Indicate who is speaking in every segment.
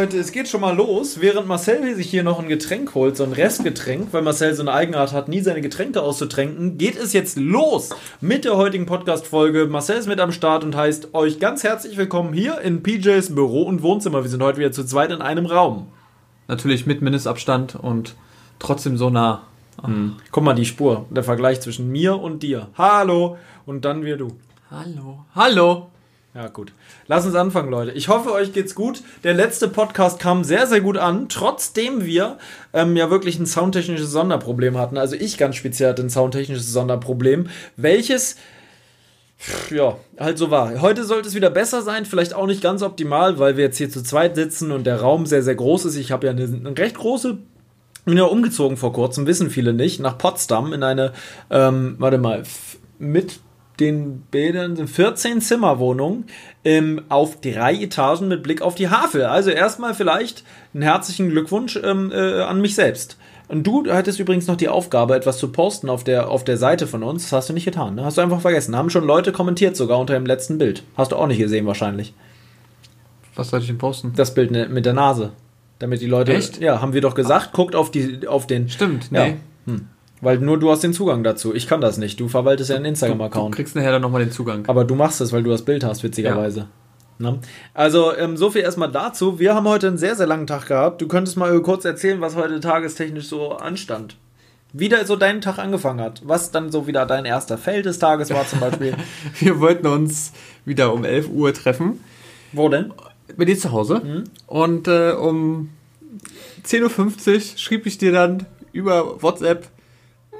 Speaker 1: Leute, es geht schon mal los. Während Marcel sich hier noch ein Getränk holt, so ein Restgetränk, weil Marcel so eine Eigenart hat, nie seine Getränke auszutränken, geht es jetzt los mit der heutigen Podcast-Folge. Marcel ist mit am Start und heißt euch ganz herzlich willkommen hier in PJs Büro und Wohnzimmer. Wir sind heute wieder zu zweit in einem Raum.
Speaker 2: Natürlich mit Mindestabstand und trotzdem so nah.
Speaker 1: Hm. Guck mal, die Spur, der Vergleich zwischen mir und dir. Hallo und dann wir du.
Speaker 2: Hallo. Hallo.
Speaker 1: Ja, gut. Lass uns anfangen, Leute. Ich hoffe, euch geht's gut. Der letzte Podcast kam sehr, sehr gut an, trotzdem wir ähm, ja wirklich ein soundtechnisches Sonderproblem hatten. Also ich ganz speziell hatte ein soundtechnisches Sonderproblem, welches ja, halt so war. Heute sollte es wieder besser sein, vielleicht auch nicht ganz optimal, weil wir jetzt hier zu zweit sitzen und der Raum sehr, sehr groß ist. Ich habe ja eine, eine recht große bin ja umgezogen vor kurzem, wissen viele nicht, nach Potsdam in eine, ähm, warte mal, mit den Bädern 14 Zimmerwohnungen ähm, auf drei Etagen mit Blick auf die Havel. Also erstmal vielleicht einen herzlichen Glückwunsch ähm, äh, an mich selbst. Und du hattest übrigens noch die Aufgabe, etwas zu posten auf der, auf der Seite von uns. Das hast du nicht getan. Ne? Hast du einfach vergessen. Haben schon Leute kommentiert, sogar unter dem letzten Bild. Hast du auch nicht gesehen, wahrscheinlich.
Speaker 2: Was sollte ich denn posten?
Speaker 1: Das Bild ne, mit der Nase. Damit die Leute.
Speaker 2: Echt?
Speaker 1: Ja, haben wir doch gesagt, guckt auf, die, auf den.
Speaker 2: Stimmt, nee.
Speaker 1: Ja. Hm. Weil nur du hast den Zugang dazu. Ich kann das nicht. Du verwaltest ja einen
Speaker 2: Du, du
Speaker 1: Instagram-Account.
Speaker 2: kriegst nachher dann nochmal den Zugang.
Speaker 1: Aber du machst es, weil du das Bild hast, witzigerweise. Ne? Also, ähm, so viel erstmal dazu. Wir haben heute einen sehr, sehr langen Tag gehabt. Du könntest mal kurz erzählen, was heute tagestechnisch so anstand. Wie so deinen Tag angefangen hat. Was dann so wieder dein erster Fail des Tages war zum Beispiel.
Speaker 2: Wir wollten uns wieder um 11 Uhr treffen.
Speaker 1: Wo denn?
Speaker 2: Bei dir zu Hause.
Speaker 1: Mhm.
Speaker 2: Und äh, um 10.50 Uhr schrieb ich dir dann über WhatsApp: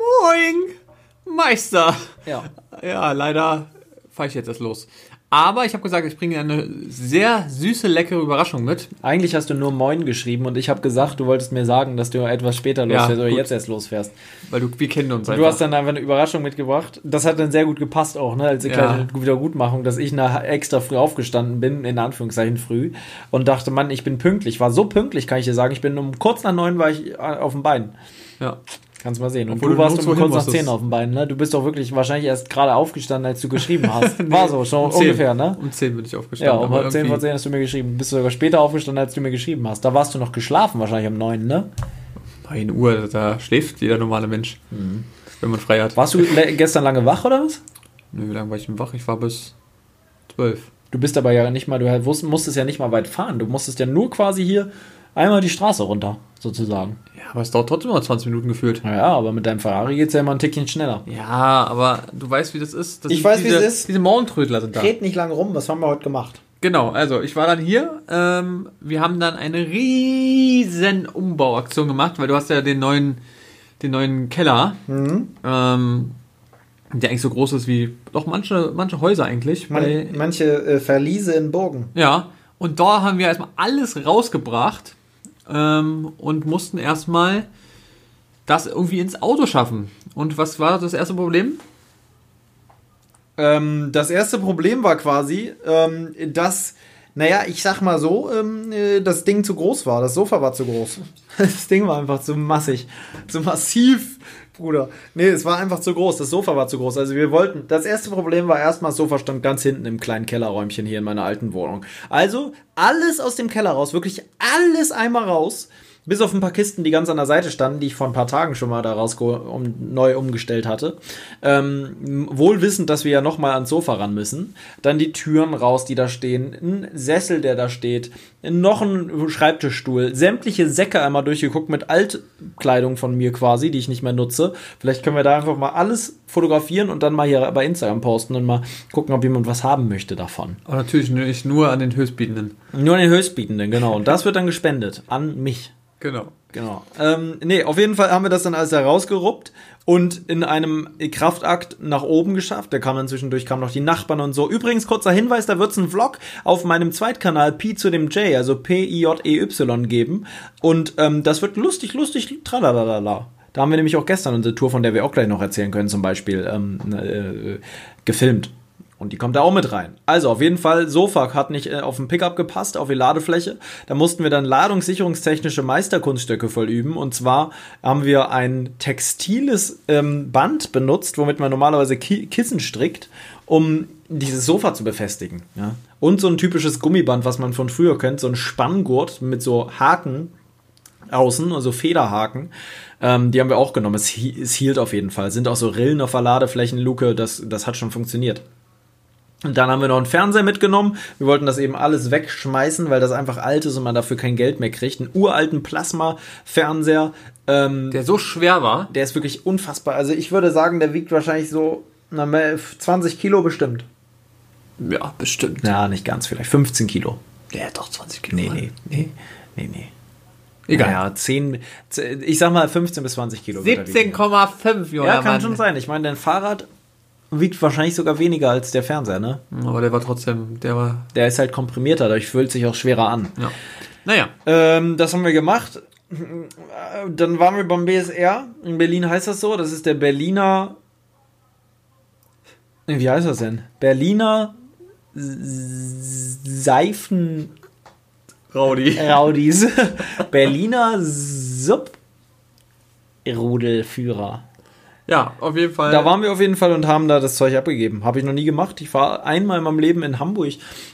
Speaker 2: Moin, Meister.
Speaker 1: Ja.
Speaker 2: Ja, leider fahre ich jetzt erst los. Aber ich habe gesagt, ich bringe dir eine sehr süße, leckere Überraschung mit.
Speaker 1: Eigentlich hast du nur Moin geschrieben und ich habe gesagt, du wolltest mir sagen, dass du etwas später
Speaker 2: Ja,
Speaker 1: losfährst oder
Speaker 2: gut.
Speaker 1: jetzt erst losfährst.
Speaker 2: Weil du, wir kennen uns
Speaker 1: Du hast dann einfach eine Überraschung mitgebracht. Das hat dann sehr gut gepasst auch, ne? Als
Speaker 2: Ja.
Speaker 1: kleine Wiedergutmachung, dass ich nach extra früh aufgestanden bin, in Anführungszeichen früh, und dachte, Mann, ich bin pünktlich. War so pünktlich, kann ich dir sagen. Ich bin um kurz nach neun war ich äh, auf dem Bein.
Speaker 2: ja.
Speaker 1: Kannst mal sehen. Und
Speaker 2: Obwohl
Speaker 1: du
Speaker 2: du
Speaker 1: warst um kurz nach
Speaker 2: musstest.
Speaker 1: zehn auf dem Bein, ne? Du bist doch wirklich wahrscheinlich erst gerade aufgestanden, als du geschrieben hast. War so, schon
Speaker 2: Um 10.
Speaker 1: ungefähr, ne?
Speaker 2: Um 10 bin ich
Speaker 1: Ja,
Speaker 2: aufgestanden.
Speaker 1: um
Speaker 2: aber
Speaker 1: halb zehn vor
Speaker 2: irgendwie-
Speaker 1: zehn hast du mir geschrieben. Bist du sogar später aufgestanden, als du mir geschrieben hast. Da warst du noch geschlafen, wahrscheinlich um neun, ne?
Speaker 2: 1 Uhr, da schläft jeder normale Mensch, wenn man frei hat.
Speaker 1: Warst du gestern lange wach oder was?
Speaker 2: Nö, wie lange war ich denn wach? Ich war bis 12.
Speaker 1: Du bist aber ja nicht mal, du musstest ja nicht mal weit fahren. Du musstest ja nur quasi hier einmal die Straße runter, sozusagen.
Speaker 2: Ja, aber es dauert trotzdem noch 20 Minuten gefühlt.
Speaker 1: Naja, aber mit deinem Ferrari geht's ja immer ein Tickchen schneller.
Speaker 2: Ja, aber du weißt, wie das ist. Das
Speaker 1: Ich weiß, wie
Speaker 2: diese,
Speaker 1: es ist.
Speaker 2: Diese Morgentrödler sind da.
Speaker 1: Red nicht lange rum, was haben wir heute gemacht?
Speaker 2: Genau, also ich war dann hier. Ähm, wir haben dann eine riesen Umbauaktion gemacht, weil du hast ja den neuen, den neuen Keller,
Speaker 1: Mhm.
Speaker 2: ähm, der eigentlich so groß ist wie doch manche, manche Häuser eigentlich. bei-
Speaker 1: Man, manche äh, Verliese in Burgen.
Speaker 2: Ja, und da haben wir erstmal alles rausgebracht ähm, und mussten erstmal das irgendwie ins Auto schaffen. Und was war das erste Problem?
Speaker 1: Ähm, das erste Problem war quasi, ähm, dass, naja, ich sag mal so, ähm, äh, das Ding zu groß war. Das Sofa war zu groß. Das Ding war einfach zu massig. Zu massiv, Bruder. Nee, es war einfach zu groß. Das Sofa war zu groß. Also wir wollten, das erste Problem war erstmal, das Sofa stand ganz hinten im kleinen Kellerräumchen hier in meiner alten Wohnung. Also alles aus dem Keller raus, wirklich alles einmal raus. Bis auf ein paar Kisten, die ganz an der Seite standen, die ich vor ein paar Tagen schon mal da um, neu umgestellt hatte. Ähm, wohl wissend, dass wir ja nochmal ans Sofa ran müssen. Dann die Türen raus, die da stehen. Ein Sessel, der da steht. Noch ein Schreibtischstuhl. Sämtliche Säcke einmal durchgeguckt mit Altkleidung von mir quasi, die ich nicht mehr nutze. Vielleicht können wir da einfach mal alles fotografieren und dann mal hier bei Instagram posten und mal gucken, ob jemand was haben möchte davon.
Speaker 2: Aber natürlich nicht nur an den Höchstbietenden.
Speaker 1: Nur an den Höchstbietenden, genau. Und das wird dann gespendet an mich.
Speaker 2: Genau.
Speaker 1: Genau. Ähm, nee, auf jeden Fall haben wir das dann alles herausgeruppt und in einem Kraftakt nach oben geschafft. Da kam dann zwischendurch kamen noch die Nachbarn und so. Übrigens, kurzer Hinweis, da wird's einen Vlog auf meinem Zweitkanal Pi zu dem J, also P-I-J-E-Y geben. Und ähm, das wird lustig, lustig, tralalala. Da haben wir nämlich auch gestern unsere Tour, von der wir auch gleich noch erzählen können, zum Beispiel, ähm, äh, gefilmt. Und die kommt da auch mit rein. Also auf jeden Fall, Sofa hat nicht äh, auf den Pickup gepasst, auf die Ladefläche. Da mussten wir dann ladungssicherungstechnische Meisterkunststücke voll üben. Und zwar haben wir ein textiles ähm, Band benutzt, womit man normalerweise Ki Kissen strickt, um dieses Sofa zu befestigen. Ja? Und so ein typisches Gummiband, was man von früher kennt, so ein Spanngurt mit so Haken außen, also Federhaken. Ähm, die haben wir auch genommen. Es, es hielt auf jeden Fall. Sind auch so Rillen auf der Ladeflächenluke. Das, das hat schon funktioniert. Und dann haben wir noch einen Fernseher mitgenommen. Wir wollten das eben alles wegschmeißen, weil das einfach alt ist und man dafür kein Geld mehr kriegt. Einen uralten Plasma-Fernseher. Ähm,
Speaker 2: Der so schwer war.
Speaker 1: der ist wirklich unfassbar. Also ich würde sagen, der wiegt wahrscheinlich so na, 20 Kilo bestimmt.
Speaker 2: Ja, bestimmt.
Speaker 1: Ja, nicht ganz, vielleicht 15 Kilo.
Speaker 2: Der hat doch 20 Kilo.
Speaker 1: Nee, nee, nee, nee, nee.
Speaker 2: Egal.
Speaker 1: Ja, 10, ich sag mal 15 bis 20 Kilo. wird er wiegen.
Speaker 2: 17,5, Junge.
Speaker 1: Ja, kann schon sein. Ich meine, dein Fahrrad wiegt wahrscheinlich sogar weniger als der Fernseher, ne?
Speaker 2: Aber der war trotzdem, der war,
Speaker 1: Der ist halt komprimierter, dadurch fühlt sich auch schwerer an.
Speaker 2: ja. Naja,
Speaker 1: Ähm, das haben wir gemacht. Dann waren wir beim BSR. In Berlin heißt das so. Das ist der Berliner. Wie heißt das denn? Berliner Seifen.
Speaker 2: Raudi.
Speaker 1: Raudis. Berliner Subrudelführer.
Speaker 2: Ja, auf jeden Fall.
Speaker 1: Da waren wir auf jeden Fall und haben da das Zeug abgegeben. Habe ich noch nie gemacht. Ich war einmal in meinem Leben in Hamburg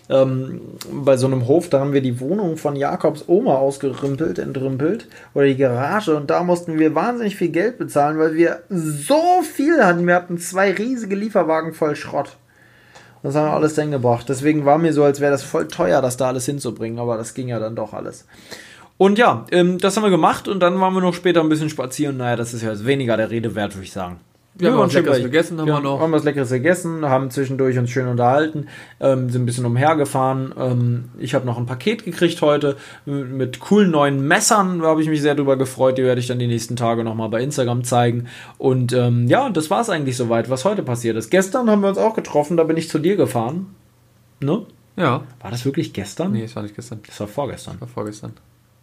Speaker 1: ähm, bei so einem Hof. Da haben wir die Wohnung von Jakobs Oma ausgerümpelt, entrümpelt. Oder die Garage. Und da mussten wir wahnsinnig viel Geld bezahlen, weil wir so viel hatten. Wir hatten zwei riesige Lieferwagen voll Schrott. Das haben wir alles dann gebracht. Deswegen war mir so, als wäre das voll teuer, das da alles hinzubringen. Aber das ging ja dann doch alles. Und ja, ähm, das haben wir gemacht und dann waren wir noch später ein bisschen spazieren. Naja, das ist ja jetzt weniger der Rede wert, würde ich sagen.
Speaker 2: Wir haben was Leckeres
Speaker 1: schön-
Speaker 2: gegessen, haben wir noch.
Speaker 1: Haben was Leckeres gegessen, haben zwischendurch uns schön unterhalten, ähm, sind ein bisschen umhergefahren. Ähm, ich habe noch ein Paket gekriegt heute mit, coolen neuen Messern. Da habe ich mich sehr drüber gefreut. Die werde ich dann die nächsten Tage nochmal bei Instagram zeigen. Und ähm, ja, das war es eigentlich soweit, was heute passiert ist. Gestern haben wir uns auch getroffen, da bin ich zu dir gefahren. Ne?
Speaker 2: Ja.
Speaker 1: War das wirklich gestern?
Speaker 2: Nee, es war nicht gestern.
Speaker 1: Das war vorgestern.
Speaker 2: war vorgestern.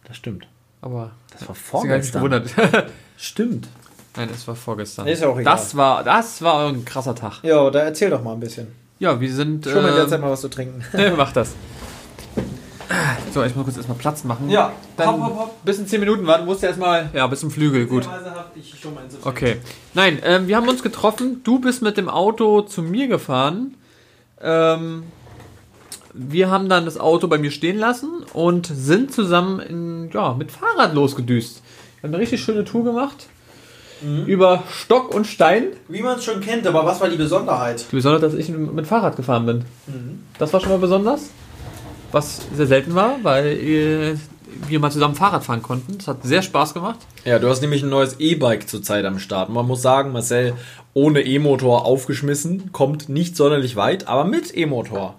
Speaker 1: Das stimmt.
Speaker 2: Aber.
Speaker 1: Das war vorgestern.
Speaker 2: gewundert.
Speaker 1: Stimmt.
Speaker 2: Nein, es war vorgestern.
Speaker 1: Ist ja auch egal.
Speaker 2: Das war, das war ein krasser Tag.
Speaker 1: Ja, da erzähl doch mal ein bisschen.
Speaker 2: Ja, wir sind.
Speaker 1: Schon mal in der Zeit
Speaker 2: Ähm,
Speaker 1: mal was zu trinken.
Speaker 2: mach das. So, ich muss kurz erstmal Platz machen.
Speaker 1: Ja,
Speaker 2: Dann
Speaker 1: hopp, hopp, hopp.
Speaker 2: bis in 10 Minuten warten. Musst du erstmal. Ja, bis zum Flügel, gut.
Speaker 1: Ich schon mal ins
Speaker 2: Okay. Nein, ähm, wir haben uns getroffen. Du bist mit dem Auto zu mir gefahren. Ähm, wir haben dann das Auto bei mir stehen lassen und sind zusammen in, ja, mit Fahrrad losgedüst. Wir haben eine richtig schöne Tour gemacht. Über Stock und Stein.
Speaker 1: Wie man es schon kennt, aber was war die Besonderheit?
Speaker 2: Besonders, dass ich mit Fahrrad gefahren bin. Das war schon mal besonders. Was sehr selten war, weil äh, wir mal zusammen Fahrrad fahren konnten. Das hat sehr Spaß gemacht.
Speaker 1: Ja, du hast nämlich ein neues E-Bike zurzeit am Start. Man muss sagen, Marcel ohne E-Motor aufgeschmissen, kommt nicht sonderlich weit, aber mit E-Motor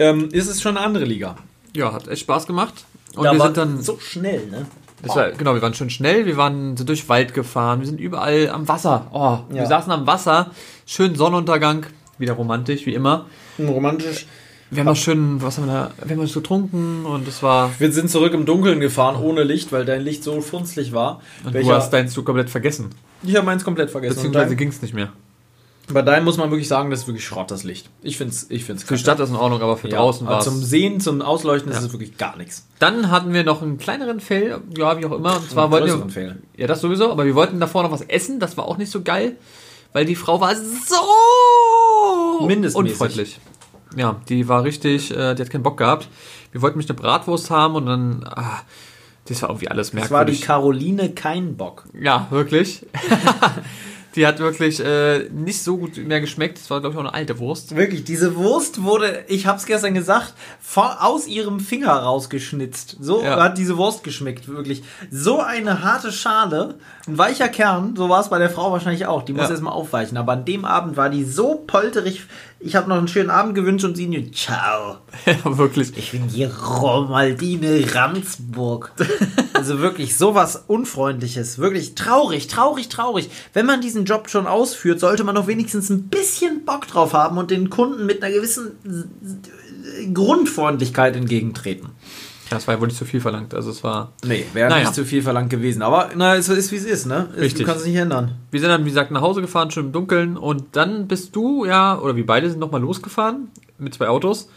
Speaker 1: ähm, ist es schon eine andere Liga.
Speaker 2: Ja, hat echt Spaß gemacht. Und
Speaker 1: Da
Speaker 2: wir sind dann.
Speaker 1: so schnell, ne?
Speaker 2: Das war, genau, wir waren schön schnell, wir waren sind durch Wald gefahren, wir sind überall am Wasser. Oh,
Speaker 1: Ja.
Speaker 2: wir saßen am Wasser, schön Sonnenuntergang, wieder romantisch, wie immer.
Speaker 1: Romantisch.
Speaker 2: Wir haben noch schön, was haben wir da, wir haben was getrunken und es war,
Speaker 1: Wir sind zurück im Dunkeln gefahren, ohne Licht, weil dein Licht so funzlig war.
Speaker 2: und
Speaker 1: Welcher-
Speaker 2: du hast deins du komplett vergessen.
Speaker 1: ich habe meins komplett vergessen.
Speaker 2: Beziehungsweise ging es nicht mehr.
Speaker 1: Bei deinem muss man wirklich sagen, das ist wirklich Schrott, das Licht. Ich finde es ich find's
Speaker 2: Für die Stadt ist in Ordnung, aber für
Speaker 1: ja,
Speaker 2: draußen war
Speaker 1: Zum. Sehen, zum Ausleuchten ist
Speaker 2: Ja.
Speaker 1: es wirklich gar nichts.
Speaker 2: Dann hatten wir noch einen kleineren Fail, ja, wie auch immer. Und zwar
Speaker 1: Einen
Speaker 2: wollten wir,
Speaker 1: Fail.
Speaker 2: ja, das sowieso, aber wir wollten davor noch was essen, das war auch nicht so geil, weil die Frau war so
Speaker 1: Mindestmäßig.
Speaker 2: unfreundlich. Ja, die war richtig, äh, die hat keinen Bock gehabt. Wir wollten mich eine Bratwurst haben und dann, ah, das war irgendwie alles
Speaker 1: Das war die
Speaker 2: merkwürdig.
Speaker 1: Caroline kein Bock.
Speaker 2: ja, wirklich. die hat wirklich äh, nicht so gut mehr geschmeckt. Das war, glaube ich, auch eine alte Wurst.
Speaker 1: Wirklich, diese Wurst wurde, ich hab's gestern gesagt, von, aus ihrem Finger rausgeschnitzt. So
Speaker 2: Ja.
Speaker 1: hat diese Wurst geschmeckt, wirklich. So eine harte Schale, ein weicher Kern, so war es bei der Frau wahrscheinlich auch. Die muss
Speaker 2: Ja.
Speaker 1: erstmal aufweichen. Aber an dem Abend war die so polterig. Ich habe noch einen schönen Abend gewünscht und sie nur, ciao.
Speaker 2: ja, wirklich.
Speaker 1: Ich bin die Romaldine Randsburg. also wirklich sowas Unfreundliches. Wirklich traurig, traurig, traurig. Wenn man diesen Job schon ausführt, sollte man doch wenigstens ein bisschen Bock drauf haben und den Kunden mit einer gewissen Grundfreundlichkeit entgegentreten.
Speaker 2: Das war ja wohl nicht zu viel verlangt. Also es war.
Speaker 1: Nee, wäre
Speaker 2: Naja.
Speaker 1: nicht zu viel verlangt gewesen. Aber na, es ist wie es ist, ne?
Speaker 2: Richtig.
Speaker 1: Du kannst es nicht ändern.
Speaker 2: Wir sind dann, wie gesagt, nach Hause gefahren, schon im Dunkeln. Und dann bist du, ja, oder wir beide sind nochmal losgefahren mit zwei Autos.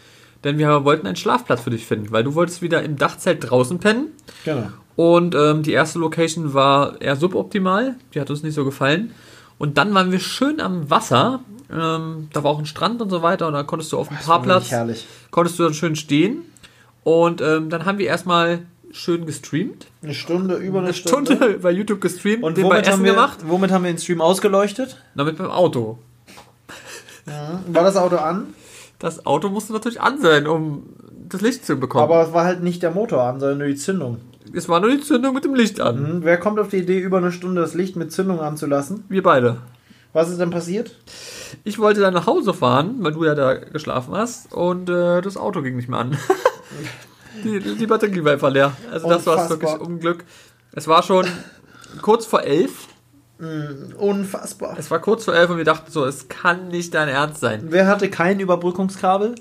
Speaker 2: Denn wir wollten einen Schlafplatz für dich finden, weil du wolltest wieder im Dachzelt draußen pennen.
Speaker 1: Genau.
Speaker 2: Und ähm, die erste Location war eher suboptimal. Die hat uns nicht so gefallen. Und dann waren wir schön am Wasser. Ähm, da war auch ein Strand und so weiter. Und da konntest du auf dem Parkplatz,
Speaker 1: Herrlich.
Speaker 2: konntest du dann schön stehen. Und ähm, dann haben wir erstmal schön gestreamt.
Speaker 1: Eine Stunde, über eine,
Speaker 2: Eine Stunde bei YouTube gestreamt,
Speaker 1: Und
Speaker 2: den bei
Speaker 1: womit haben,
Speaker 2: Essen
Speaker 1: wir,
Speaker 2: gemacht.
Speaker 1: womit haben wir den Stream ausgeleuchtet?
Speaker 2: Damit beim Auto.
Speaker 1: War das Auto an?
Speaker 2: Das Auto musste natürlich an sein, um das Licht zu bekommen.
Speaker 1: Aber es war halt nicht der Motor an, sondern nur die Zündung.
Speaker 2: es war nur die Zündung mit dem Licht an.
Speaker 1: Hm, wer kommt auf die Idee, über eine Stunde das Licht mit Zündung anzulassen?
Speaker 2: Wir beide.
Speaker 1: Was ist denn passiert?
Speaker 2: Ich wollte dann nach Hause fahren, weil du ja da geschlafen hast und äh, das Auto ging nicht mehr an. die, die Batterie war einfach leer. Also das war wirklich Unglück. Es war schon kurz vor elf.
Speaker 1: Unfassbar.
Speaker 2: Es war kurz vor elf und wir dachten so, es kann nicht dein Ernst sein.
Speaker 1: Wer hatte kein Überbrückungskabel?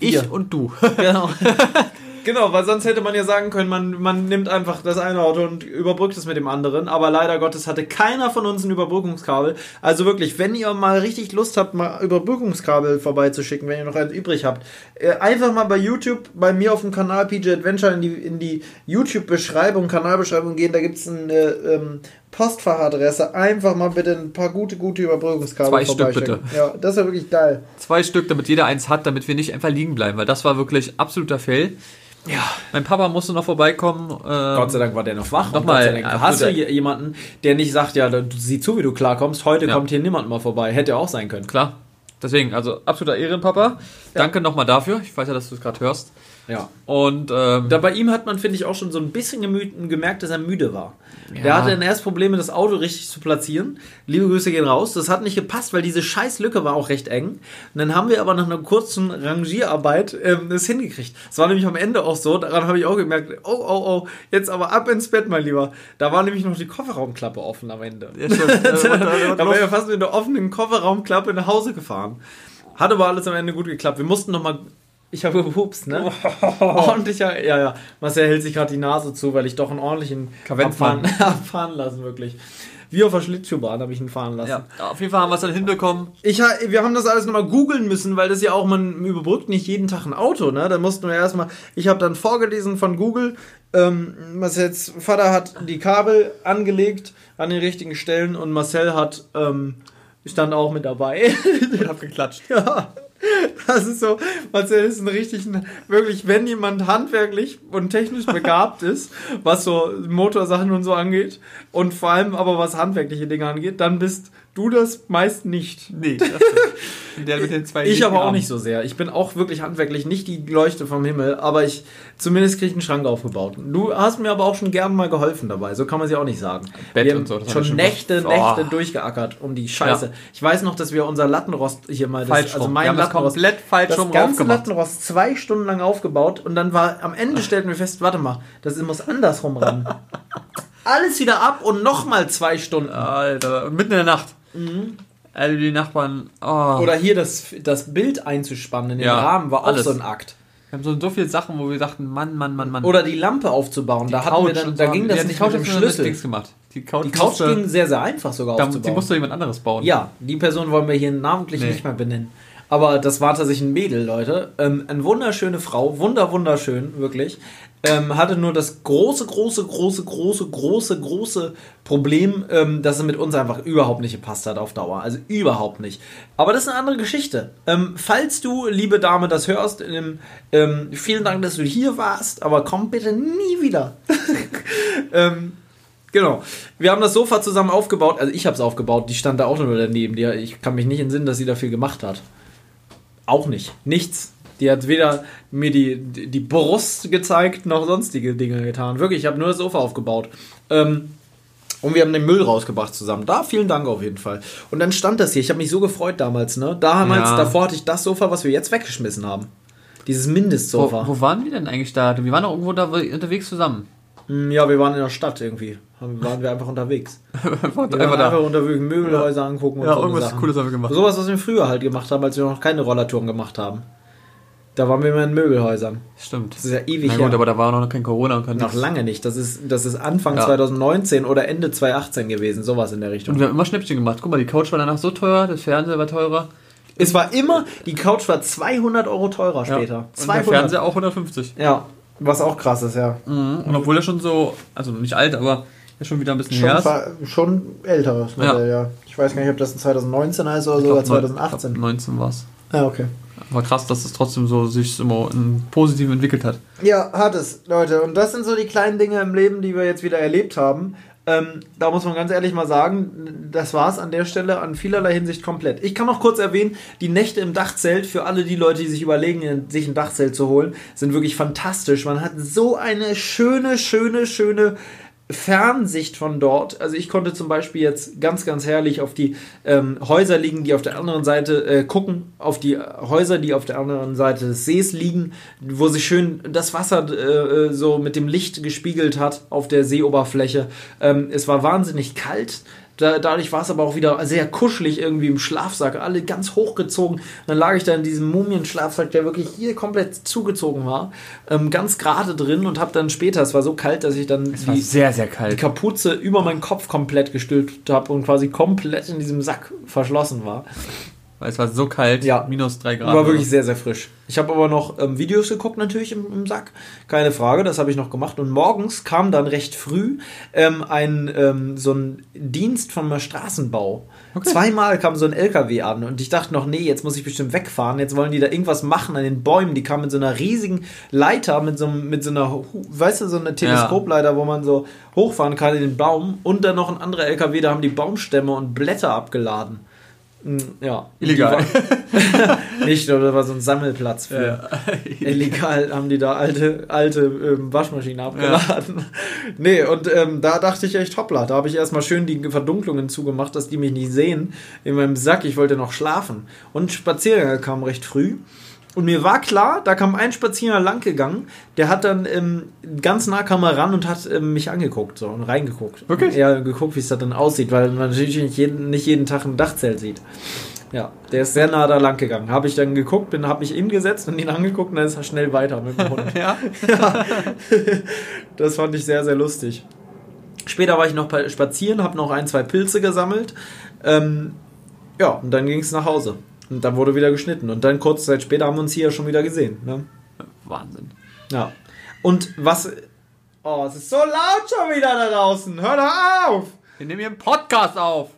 Speaker 2: Ich
Speaker 1: Wir.
Speaker 2: und du.
Speaker 1: Genau. genau, weil sonst hätte man ja sagen können, man, man nimmt einfach das eine Auto und überbrückt es mit dem anderen. Aber leider Gottes hatte keiner von uns ein Überbrückungskabel. Also wirklich, wenn ihr mal richtig Lust habt, mal Überbrückungskabel vorbeizuschicken, wenn ihr noch eins übrig habt, äh, einfach mal bei YouTube, bei mir auf dem Kanal PJ Adventure in die, in die YouTube-Beschreibung, Kanalbeschreibung gehen. Da gibt es eine ähm, Postfachadresse. Einfach mal bitte ein paar gute, gute Überbrückungskabel
Speaker 2: Zwei Stück
Speaker 1: vorbeischicken.
Speaker 2: bitte.
Speaker 1: Ja, das wäre wirklich geil.
Speaker 2: Zwei Stück, damit jeder eins hat, damit wir nicht einfach liegen bleiben, weil das war wirklich absoluter Fail.
Speaker 1: Ja.
Speaker 2: Mein Papa musste noch vorbeikommen. Ähm,
Speaker 1: Gott sei Dank war der noch wach.
Speaker 2: Noch
Speaker 1: Und
Speaker 2: mal,
Speaker 1: Gott sei Dank
Speaker 2: ja,
Speaker 1: hast du jemanden, der nicht sagt, ja, du sieh zu, wie du klarkommst. Heute
Speaker 2: Ja.
Speaker 1: kommt hier niemand mal vorbei. Hätte auch sein können.
Speaker 2: Klar. Deswegen, also absoluter Ehrenpapa. Danke nochmal dafür. Ich weiß ja, dass du es gerade hörst.
Speaker 1: Ja.
Speaker 2: Und ähm,
Speaker 1: Da bei ihm hat man, finde ich, auch schon so ein bisschen gemerkt, dass er müde war.
Speaker 2: Ja.
Speaker 1: Der hatte dann erst Probleme, das Auto richtig zu platzieren. Liebe Grüße gehen raus. Das hat nicht gepasst, weil diese scheiß Lücke war auch recht eng. Und dann haben wir aber nach einer kurzen Rangierarbeit ähm, das hingekriegt. Es war nämlich am Ende auch so, daran habe ich auch gemerkt, oh, oh, oh, jetzt aber ab ins Bett, mein Lieber. Da war nämlich noch die Kofferraumklappe offen am Ende.
Speaker 2: Ja, und-
Speaker 1: da war ja fast mit der offenen Kofferraumklappe nach Hause gefahren. Hat aber alles am Ende gut geklappt. Wir mussten nochmal. Ich habe gehupst, ne? Ordentlicher. Ja, ja. Marcel hält sich gerade die Nase zu, weil ich doch einen ordentlichen abfahren, abfahren lassen, wirklich. Wie auf der Schlittschuhbahn habe ich ihn fahren lassen.
Speaker 2: ja, auf jeden Fall haben wir es dann hinbekommen.
Speaker 1: Ich, wir haben das alles nochmal googeln müssen, weil das ja auch, man überbrückt nicht jeden Tag ein Auto, ne? Da mussten wir erstmal, ich habe dann vorgelesen von Google, ähm, Marcells Vater hat die Kabel angelegt an den richtigen Stellen und Marcel hat, ähm, stand auch mit dabei.
Speaker 2: Und hab geklatscht.
Speaker 1: ja. Das ist so, Marcel ist ein richtig, wirklich, wenn jemand handwerklich und technisch begabt ist, was so Motorsachen und so angeht, und vor allem aber was handwerkliche Dinge angeht, dann bist du das meist nicht.
Speaker 2: Nee, das. Der mit den zwei
Speaker 1: Ich aber auch nicht so sehr. Ich bin auch wirklich handwerklich nicht die Leuchte vom Himmel, aber ich zumindest kriege ich einen Schrank aufgebaut. Du hast mir aber auch schon gern mal geholfen dabei, so kann man sie auch nicht sagen.
Speaker 2: Bett
Speaker 1: wir
Speaker 2: und so, das
Speaker 1: schon
Speaker 2: schon
Speaker 1: Nächte,
Speaker 2: gemacht.
Speaker 1: Nächte
Speaker 2: Oh.
Speaker 1: durchgeackert um die Scheiße.
Speaker 2: Ja.
Speaker 1: Ich weiß noch, dass wir unser Lattenrost hier mal, das,
Speaker 2: Falsch
Speaker 1: also mein Lattenrost,
Speaker 2: komplett falsch
Speaker 1: das ganze. Lattenrost zwei Stunden lang aufgebaut und dann war am Ende stellten wir fest, warte mal, das muss andersrum ran. Alles wieder ab und nochmal zwei Stunden.
Speaker 2: Alter, mitten in der Nacht. Also die Nachbarn, oh.
Speaker 1: Oder hier das, das Bild einzuspannen in den
Speaker 2: Ja,
Speaker 1: Rahmen war auch
Speaker 2: alles.
Speaker 1: so ein Akt.
Speaker 2: wir haben so, so viele Sachen, wo wir dachten, Mann, Mann, Mann, Mann.
Speaker 1: Oder die Lampe aufzubauen. da hatten wir dann, da ging
Speaker 2: Die
Speaker 1: das nicht
Speaker 2: die
Speaker 1: mit dem Schlüssel.
Speaker 2: Dings gemacht. Die Couch,
Speaker 1: Die Couch
Speaker 2: musste,
Speaker 1: ging sehr, sehr einfach sogar
Speaker 2: da,
Speaker 1: aufzubauen.
Speaker 2: die musste jemand anderes bauen.
Speaker 1: ja, die Person wollen wir hier namentlich
Speaker 2: Nee.
Speaker 1: nicht mehr benennen. Aber das war tatsächlich ein Mädel, Leute. Ähm, eine wunderschöne Frau, wunder, wunderschön, wirklich. Ähm, hatte nur das große, große, große, große, große, große Problem, ähm, dass es mit uns einfach überhaupt nicht gepasst hat auf Dauer. Also überhaupt nicht. Aber das ist eine andere Geschichte. Ähm, falls du, liebe Dame, das hörst, ähm, ähm, vielen Dank, dass du hier warst, aber komm bitte nie wieder. ähm, Genau. Wir haben das Sofa zusammen aufgebaut. Also ich habe es aufgebaut. Die stand da auch nur daneben. Die, ich kann mich nicht entsinnen, dass sie da viel gemacht hat. Auch nicht. Nichts. Die hat weder mir die, die Brust gezeigt, noch sonstige Dinge getan. Wirklich, ich habe nur das Sofa aufgebaut. Ähm, und wir haben den Müll rausgebracht zusammen. Da vielen Dank auf jeden Fall. Und dann stand das hier. Ich habe mich so gefreut damals. Ne? Damals,
Speaker 2: Ja.
Speaker 1: davor hatte ich das Sofa, was wir jetzt weggeschmissen haben. Dieses
Speaker 2: Wo,
Speaker 1: Mindestsofa.
Speaker 2: wo waren wir denn eigentlich da? Wir waren doch irgendwo da unterwegs zusammen.
Speaker 1: Hm, Ja, wir waren in der Stadt irgendwie. Haben- Waren wir einfach unterwegs.
Speaker 2: einfach,
Speaker 1: Wir
Speaker 2: einfach
Speaker 1: einfach unterwegs Möbelhäuser angucken und
Speaker 2: Ja,
Speaker 1: so
Speaker 2: irgendwas
Speaker 1: Sachen.
Speaker 2: Cooles haben wir gemacht.
Speaker 1: Sowas, was wir früher halt gemacht haben, als wir noch keine Rollertouren gemacht haben. Da waren wir immer in Möbelhäusern.
Speaker 2: Stimmt.
Speaker 1: Das ist ja ewig
Speaker 2: Na
Speaker 1: her.
Speaker 2: gut, aber da war noch kein Corona und kein
Speaker 1: Noch
Speaker 2: nix.
Speaker 1: lange nicht. Das ist, das ist Anfang
Speaker 2: Ja.
Speaker 1: 2019 oder Ende 2018 gewesen. Sowas in der Richtung.
Speaker 2: Und wir haben immer Schnäppchen gemacht. Guck mal, die Couch war danach so teuer, das Fernseher war teurer.
Speaker 1: Es war immer, die Couch war 200 Euro teurer
Speaker 2: Ja.
Speaker 1: später.
Speaker 2: Und der
Speaker 1: 200.
Speaker 2: Fernseher auch 150.
Speaker 1: Ja, was auch krass ist, ja.
Speaker 2: Mhm. Und obwohl er schon so, also nicht alt, aber ja schon wieder ein bisschen
Speaker 1: Schon,
Speaker 2: her ist.
Speaker 1: schon älteres Modell, ja. Ich weiß gar nicht, ob das in 2019 heißt oder sogar
Speaker 2: Ich glaub,
Speaker 1: 2018.
Speaker 2: Ich glaub, 19 war es.
Speaker 1: Ja, okay.
Speaker 2: War krass, dass es trotzdem so sich immer positiv entwickelt hat.
Speaker 1: Ja, hat es, Leute. Und das sind so die kleinen Dinge im Leben, die wir jetzt wieder erlebt haben. Ähm, da muss man ganz ehrlich mal sagen, das war es an der Stelle an vielerlei Hinsicht komplett. Ich kann noch kurz erwähnen, die Nächte im Dachzelt, für alle die Leute, die sich überlegen, sich ein Dachzelt zu holen, sind wirklich fantastisch. Man hat so eine schöne, schöne, schöne Fernsicht von dort. Also ich konnte zum Beispiel jetzt ganz, ganz herrlich auf die ähm, Häuser liegen, die auf der anderen Seite äh, gucken, auf die Häuser, die auf der anderen Seite des Sees liegen, wo sich schön das Wasser äh, äh, so mit dem Licht gespiegelt hat auf der Seeoberfläche. Ähm, es war wahnsinnig kalt. Da, dadurch war es aber auch wieder sehr kuschelig irgendwie im Schlafsack, alle ganz hochgezogen. Dann lag ich da in diesem Mumienschlafsack, der wirklich hier komplett zugezogen war, ähm, ganz gerade drin und habe dann später, es war so kalt, dass ich dann die,
Speaker 2: sehr, sehr
Speaker 1: die. Kapuze über meinen Kopf komplett gestülpt habe und quasi komplett in diesem Sack verschlossen war.
Speaker 2: Weil es war so kalt,
Speaker 1: Ja.
Speaker 2: minus 3 Grad.
Speaker 1: War wirklich sehr, sehr frisch. Ich habe aber noch ähm, Videos geguckt natürlich im, im Sack. Keine Frage, das habe ich noch gemacht. Und morgens kam dann recht früh ähm, ein ähm, so ein Dienst vom Straßenbau.
Speaker 2: Okay.
Speaker 1: Zweimal kam so ein LKW an und ich dachte noch, nee, jetzt muss ich bestimmt wegfahren. Jetzt wollen die da irgendwas machen an den Bäumen. Die kamen mit so einer riesigen Leiter, mit so, mit so einer, weißt du, so einer Teleskopleiter, wo man so hochfahren kann in den Baum. Und dann noch ein anderer LKW, da haben die Baumstämme und Blätter abgeladen. Mm, Ja.
Speaker 2: Illegal.
Speaker 1: Nicht, oder war so ein Sammelplatz für. Illegal haben die da alte, alte ähm, Waschmaschinen abgeladen. Nee, und ähm, da dachte ich echt, hoppla, da habe ich erstmal schön die Verdunklungen zugemacht, dass die mich nicht sehen in meinem Sack. Ich wollte noch schlafen. Und Spaziergänger kamen recht früh. Und mir war klar, da kam ein Spazierer lang gegangen, der hat dann ähm, ganz nah kam er ran und hat ähm, mich angeguckt so, und reingeguckt.
Speaker 2: Wirklich?
Speaker 1: Ja, geguckt, wie es da dann aussieht, weil man natürlich nicht jeden, nicht jeden Tag ein Dachzelt sieht. Ja, der ist sehr nah da lang gegangen. Habe ich dann geguckt, bin, habe mich hingesetzt und ihn angeguckt und dann ist er schnell weiter mit dem Hund.
Speaker 2: ja.
Speaker 1: Das fand ich sehr, sehr lustig. Später war ich noch spazieren, habe noch ein, zwei Pilze gesammelt. Ähm, ja, und dann ging es nach Hause. Und dann wurde wieder geschnitten. Und dann kurze Zeit später haben wir uns hier schon wieder gesehen. Ne?
Speaker 2: Wahnsinn.
Speaker 1: Ja. Und was. Oh, es ist so laut schon wieder da draußen. Hör doch auf!
Speaker 2: Wir nehmen hier einen Podcast auf.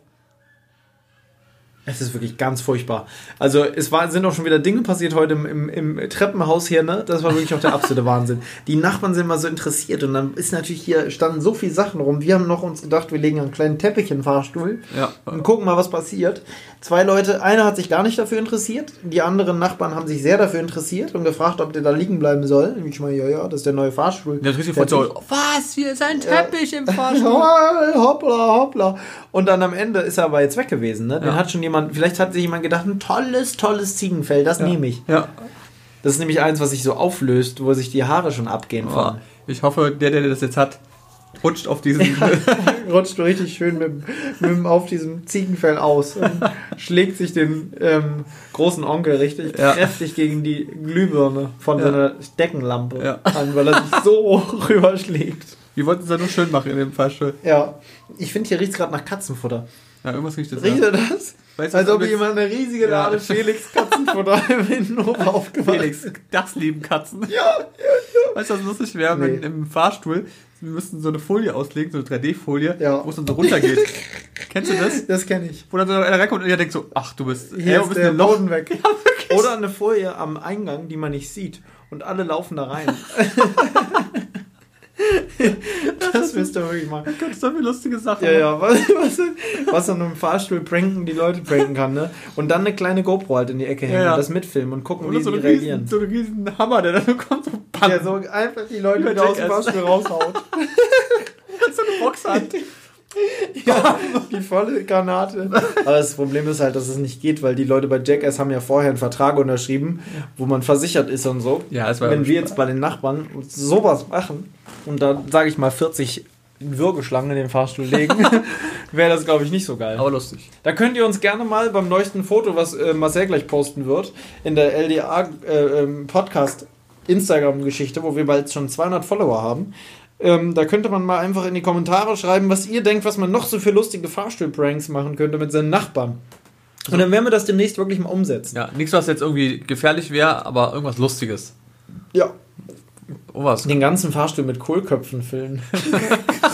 Speaker 1: Es ist wirklich ganz furchtbar. Also es war, sind auch schon wieder Dinge passiert heute im, im, im Treppenhaus hier, ne? Das war wirklich auch der absolute Wahnsinn. Die Nachbarn sind mal so interessiert und dann ist natürlich hier, standen so viele Sachen rum. Wir haben noch uns gedacht, wir legen einen kleinen Teppich in den Fahrstuhl
Speaker 2: Ja.
Speaker 1: und gucken mal, was passiert. Zwei Leute, einer hat sich gar nicht dafür interessiert, die anderen Nachbarn haben sich sehr dafür interessiert und gefragt, ob der da liegen bleiben soll. Und ich meine, ja, ja, das ist der neue Fahrstuhl.
Speaker 2: Der voll so, was? Hier ist ein Teppich im Fahrstuhl.
Speaker 1: Hoppla, hoppla. Und dann am Ende ist er aber jetzt weg gewesen. Ne? Den
Speaker 2: Ja.
Speaker 1: hat schon jemand, vielleicht hat sich jemand gedacht, ein tolles, tolles Ziegenfell, das nehme ich.
Speaker 2: Ja.
Speaker 1: Das ist nämlich eins, was sich so auflöst, wo sich die Haare schon abgehen
Speaker 2: Oh,
Speaker 1: von.
Speaker 2: ich hoffe, der, der das jetzt hat, rutscht auf diesen.
Speaker 1: Rutscht richtig schön mit, mit auf diesem Ziegenfell aus und schlägt sich den ähm, großen Onkel richtig
Speaker 2: Ja.
Speaker 1: kräftig gegen die Glühbirne von
Speaker 2: Ja.
Speaker 1: seiner Deckenlampe
Speaker 2: Ja.
Speaker 1: an, weil er sich so hoch rüberschlägt.
Speaker 2: Wir wollten es ja nur schön machen in dem Fahrstuhl.
Speaker 1: Ja, ich finde, hier riecht es gerade nach Katzenfutter.
Speaker 2: Ja, irgendwas riecht das.
Speaker 1: Riecht
Speaker 2: Ja.
Speaker 1: ihr das?
Speaker 2: Weißt
Speaker 1: Als ob jemand eine riesige
Speaker 2: Ja.
Speaker 1: Lade Felix Katzenfutter im Innenhof aufgemacht
Speaker 2: Felix, das lieben Katzen.
Speaker 1: Ja, ja, ja.
Speaker 2: Weißt du, was lustig wäre,
Speaker 1: Nee.
Speaker 2: wenn im Fahrstuhl wir müssten so eine Folie auslegen, so eine 3D-Folie,
Speaker 1: Ja.
Speaker 2: wo es dann so runtergeht. Kennst du das?
Speaker 1: Das kenne ich.
Speaker 2: Wo dann so einer reinkommt und der denkt so, ach, du bist,
Speaker 1: Hier
Speaker 2: wo
Speaker 1: ist
Speaker 2: bist
Speaker 1: der. Boden weg. Oder eine Folie am Eingang, die man nicht sieht. Und alle laufen da rein. Das müsst ihr wirklich mal.
Speaker 2: Da kannst du so viele lustige Sachen
Speaker 1: Ja, ja, was, was, was an einem Fahrstuhl pranken, die Leute pranken kann, ne? Und dann eine kleine GoPro halt in die Ecke hängen
Speaker 2: Ja, ja.
Speaker 1: und das mitfilmen und gucken,
Speaker 2: Oder
Speaker 1: wie
Speaker 2: so
Speaker 1: reagieren.
Speaker 2: riesen, so einen riesen Hammer, der dann kommt, so bam,
Speaker 1: Der so einfach die Leute aus dem. Fahrstuhl raushaut.
Speaker 2: so eine Box hat.
Speaker 1: Ja, die volle Granate. Aber das Problem ist halt, dass es nicht geht, weil die Leute bei Jackass haben ja vorher einen Vertrag unterschrieben, wo man versichert ist und so.
Speaker 2: Ja, es war
Speaker 1: Wenn wir jetzt bei den Nachbarn sowas machen und da, sage ich mal, 40 Würgeschlangen in den Fahrstuhl legen, wäre das, glaube ich, nicht so geil.
Speaker 2: Aber lustig.
Speaker 1: Da könnt ihr uns gerne mal beim neuesten Foto, was äh, Marcel gleich posten wird, in der LDA äh, ähm, Podcast Instagram-Geschichte, wo wir bald schon 200 Follower haben, ähm, da könnte man mal einfach in die Kommentare schreiben, was ihr denkt, was man noch so für lustige Fahrstuhl-Pranks machen könnte mit seinen Nachbarn. Und dann werden wir das demnächst wirklich mal umsetzen.
Speaker 2: Ja, nichts, was jetzt irgendwie gefährlich wäre, aber irgendwas Lustiges.
Speaker 1: Ja.
Speaker 2: Oh, was?
Speaker 1: Den ganzen Fahrstuhl mit Kohlköpfen füllen.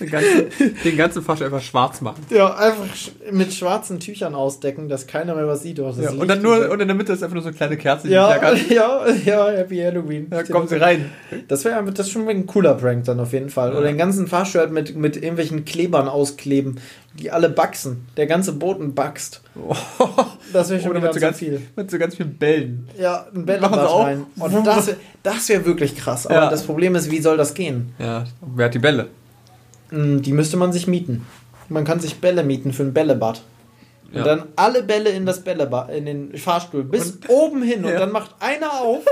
Speaker 2: Den ganzen, den ganzen Fahrstuhl einfach schwarz machen.
Speaker 1: Ja, einfach mit schwarzen Tüchern ausdecken, dass keiner mehr was sieht. Oh, das
Speaker 2: Ja, und dann nur, und in der Mitte ist einfach nur so eine kleine Kerze, die
Speaker 1: ja, ja, ja, Happy Halloween.
Speaker 2: Da kommen sie rein.
Speaker 1: Das wäre das schon ein cooler Prank dann auf jeden Fall.
Speaker 2: Ja.
Speaker 1: Oder den ganzen Fahrstuhl mit, mit irgendwelchen Klebern auskleben, die alle baxen. Der ganze Boden baxt. Das wäre schon
Speaker 2: Oder
Speaker 1: wieder
Speaker 2: mit so, ganz,
Speaker 1: viel.
Speaker 2: mit so ganz vielen Bällen.
Speaker 1: Ja, ein
Speaker 2: auch?
Speaker 1: rein. Und das, das wäre wirklich krass. Aber
Speaker 2: Ja.
Speaker 1: das Problem ist, wie soll das gehen?
Speaker 2: Ja, wer hat die Bälle?
Speaker 1: Hm, Die müsste man sich mieten. Man kann sich Bälle mieten für ein Bällebad. Und
Speaker 2: Ja.
Speaker 1: dann alle Bälle in das Bällebad, in den Fahrstuhl, bis oben hin. Und
Speaker 2: Ja.
Speaker 1: dann macht einer auf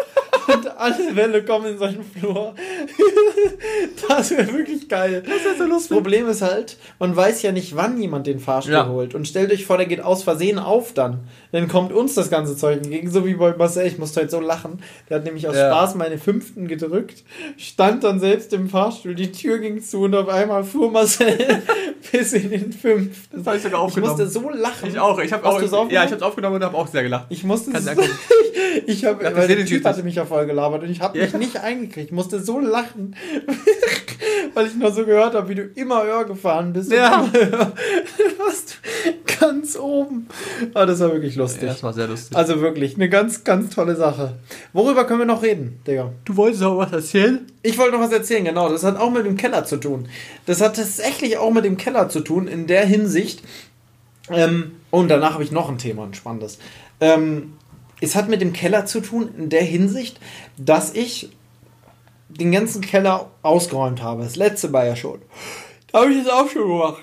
Speaker 1: und alle Bälle kommen in seinen Flur. das wäre wirklich geil. Das,
Speaker 2: ist so lustig.
Speaker 1: Problem ist halt, man weiß ja nicht, wann jemand den Fahrstuhl
Speaker 2: Ja.
Speaker 1: holt. Und stellt euch vor, der geht aus Versehen auf dann. Dann kommt uns das ganze Zeug entgegen, so wie bei Marcel. Ich musste heute so lachen. Der hat nämlich aus
Speaker 2: Ja.
Speaker 1: Spaß meine Fünften gedrückt, stand dann selbst im Fahrstuhl, die Tür ging zu und auf einmal fuhr Marcel bis in den Fünften.
Speaker 2: Das habe ich sogar
Speaker 1: Ich
Speaker 2: aufgenommen.
Speaker 1: musste so lachen.
Speaker 2: Ich auch. Ich habe auch. Ja, ich habe es aufgenommen und habe auch sehr gelacht.
Speaker 1: Ich musste
Speaker 2: Kannst
Speaker 1: so, ich habe, weil der Typ hatte mich ja voll gelabert und ich habe mich
Speaker 2: Ja.
Speaker 1: nicht eingekriegt. Ich musste so lachen, weil ich nur so gehört habe, wie du immer höher gefahren bist.
Speaker 2: Ja.
Speaker 1: warst ganz oben. Ah, das war wirklich lustig.
Speaker 2: Ja, das war sehr lustig.
Speaker 1: Also wirklich, eine ganz, ganz tolle Sache. Worüber können wir noch reden, Digga?
Speaker 2: du wolltest auch was erzählen?
Speaker 1: Ich wollte noch was erzählen, genau. Das hat auch mit dem Keller zu tun. Das hat tatsächlich auch mit dem Keller zu tun, in der Hinsicht. Ähm, und danach habe ich noch ein Thema, ein spannendes. Ähm, es hat mit dem Keller zu tun, in der Hinsicht, dass ich den ganzen Keller ausgeräumt habe. Das letzte war ja schon. Da habe ich das auch schon gemacht.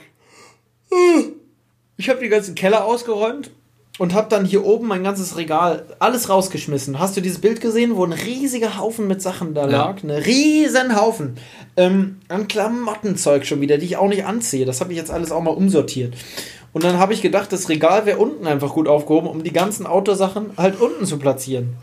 Speaker 1: Ich habe den ganzen Keller ausgeräumt und habe dann hier oben mein ganzes Regal alles rausgeschmissen. Hast du dieses Bild gesehen, wo ein riesiger Haufen mit Sachen da
Speaker 2: Ja.
Speaker 1: lag? Ein riesen Haufen ähm, an Klamottenzeug schon wieder, die ich auch nicht anziehe. Das habe ich jetzt alles auch mal umsortiert. Und dann habe ich gedacht, das Regal wäre unten einfach gut aufgehoben, um die ganzen Autosachen halt unten zu platzieren.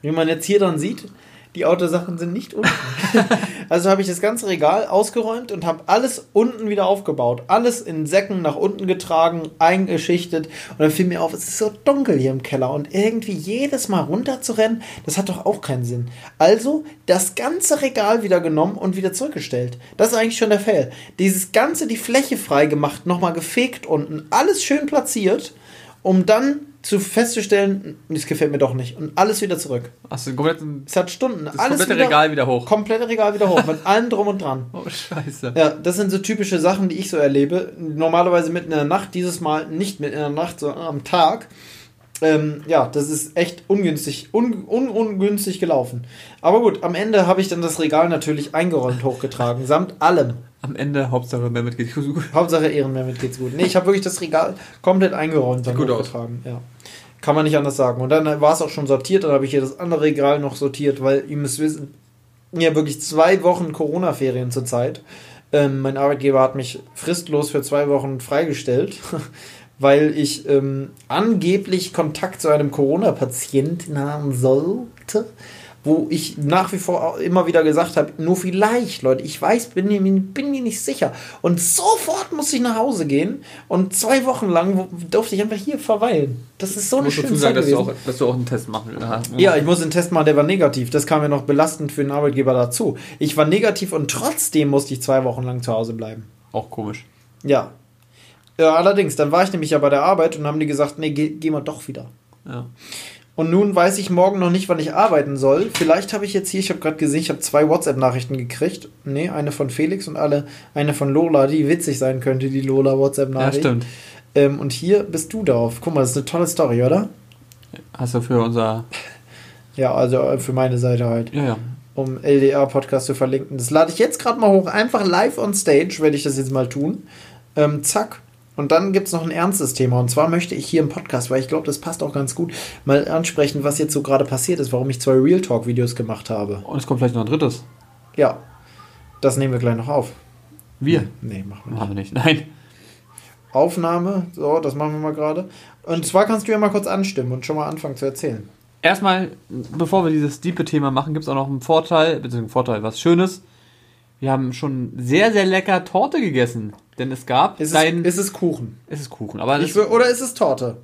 Speaker 1: Wie man jetzt hier dann sieht, die Autosachen sind nicht unten. also habe ich das ganze Regal ausgeräumt und habe alles unten wieder aufgebaut. Alles in Säcken nach unten getragen, eingeschichtet. Und dann fiel mir auf, es ist so dunkel hier im Keller. Und irgendwie jedes Mal runterzurennen, das hat doch auch keinen Sinn. Also das ganze Regal wieder genommen und wieder zurückgestellt. Das ist eigentlich schon der Fail. Dieses ganze, die Fläche frei gemacht, nochmal gefegt unten, alles schön platziert, um dann zu festzustellen, das gefällt mir doch nicht. Und alles wieder zurück.
Speaker 2: Den kompletten,
Speaker 1: Es hat Stunden.
Speaker 2: das
Speaker 1: alles
Speaker 2: komplette
Speaker 1: wieder,
Speaker 2: Regal wieder hoch?
Speaker 1: Komplette Regal wieder hoch, mit allem drum und dran.
Speaker 2: Oh, scheiße.
Speaker 1: Ja, das sind so typische Sachen, die ich so erlebe. Normalerweise mitten in der Nacht, dieses Mal nicht mitten in der Nacht, sondern am Tag. Ähm, ja, das ist echt ungünstig, un, un, ungünstig gelaufen. Aber gut, am Ende habe ich dann das Regal natürlich eingeräumt hochgetragen, samt allem.
Speaker 2: Am Ende, Hauptsache, Mehmet geht gut.
Speaker 1: Hauptsache Ehrenmehrwert geht's gut. Nee, ich habe wirklich das Regal komplett eingeräumt dann
Speaker 2: Sieht gut aus.
Speaker 1: hochgetragen. Ja. Kann man nicht anders sagen. Und dann war es auch schon sortiert, dann habe ich hier das andere Regal noch sortiert, weil ihr müsst wissen, ja wirklich zwei Wochen Corona-Ferien zurzeit. Ähm, mein Arbeitgeber hat mich fristlos für zwei Wochen freigestellt, weil ich ähm, angeblich Kontakt zu einem Corona-Patienten haben sollte wo ich nach wie vor immer wieder gesagt habe, nur vielleicht, Leute, ich weiß, bin mir, bin mir nicht sicher. Und sofort musste ich nach Hause gehen und zwei Wochen lang durfte ich einfach hier verweilen. Das ist so eine schöne
Speaker 2: dazu
Speaker 1: Zeit
Speaker 2: sagen, dass du,
Speaker 1: gewesen.
Speaker 2: auch, dass du auch einen Test machen willst.
Speaker 1: Ja, ich muss den Test machen, der war negativ. Das kam ja noch belastend für den Arbeitgeber dazu. Ich war negativ und trotzdem musste ich zwei Wochen lang zu Hause bleiben.
Speaker 2: Auch komisch.
Speaker 1: Ja. ja allerdings, dann war ich nämlich ja bei der Arbeit und haben die gesagt, nee, geh, geh mal doch wieder.
Speaker 2: Ja.
Speaker 1: Und nun weiß ich morgen noch nicht, wann ich arbeiten soll. Vielleicht habe ich jetzt hier, ich habe gerade gesehen, ich habe zwei WhatsApp-Nachrichten gekriegt. Nee, eine von Felix und alle, eine von Lola, die witzig sein könnte, die Lola
Speaker 2: ja,
Speaker 1: WhatsApp-Nachricht.
Speaker 2: stimmt.
Speaker 1: ähm, und hier bist du drauf. Guck mal, das ist eine tolle Story, oder?
Speaker 2: Hast du für unser.
Speaker 1: Ja, also äh, für meine Seite halt,
Speaker 2: Ja, ja.
Speaker 1: um LDR-Podcast zu verlinken. Das lade ich jetzt gerade mal hoch. Einfach live on stage werde ich das jetzt mal tun. Ähm, zack. Und dann gibt es noch ein ernstes Thema. Und zwar möchte ich hier im Podcast, weil ich glaube, das passt auch ganz gut, mal ansprechen, was jetzt so gerade passiert ist, warum ich zwei Real Talk-Videos gemacht habe.
Speaker 2: Und es kommt vielleicht noch ein drittes.
Speaker 1: Ja, das nehmen wir gleich noch auf.
Speaker 2: Wir.
Speaker 1: Nee, machen wir nicht.
Speaker 2: Machen wir nicht. Nein.
Speaker 1: Aufnahme, so, das machen wir mal gerade. Und zwar kannst du ja mal kurz anstimmen und schon mal anfangen zu erzählen.
Speaker 2: Erstmal, bevor wir dieses diepe Thema machen, gibt es auch noch einen Vorteil, beziehungsweise einen Vorteil, was Schönes. Wir haben schon sehr, sehr lecker Torte gegessen. Denn es gab
Speaker 1: Ist,
Speaker 2: dein.
Speaker 1: es, ist es Kuchen?
Speaker 2: es ist Kuchen. Aber
Speaker 1: Ich wür- oder ist es Torte?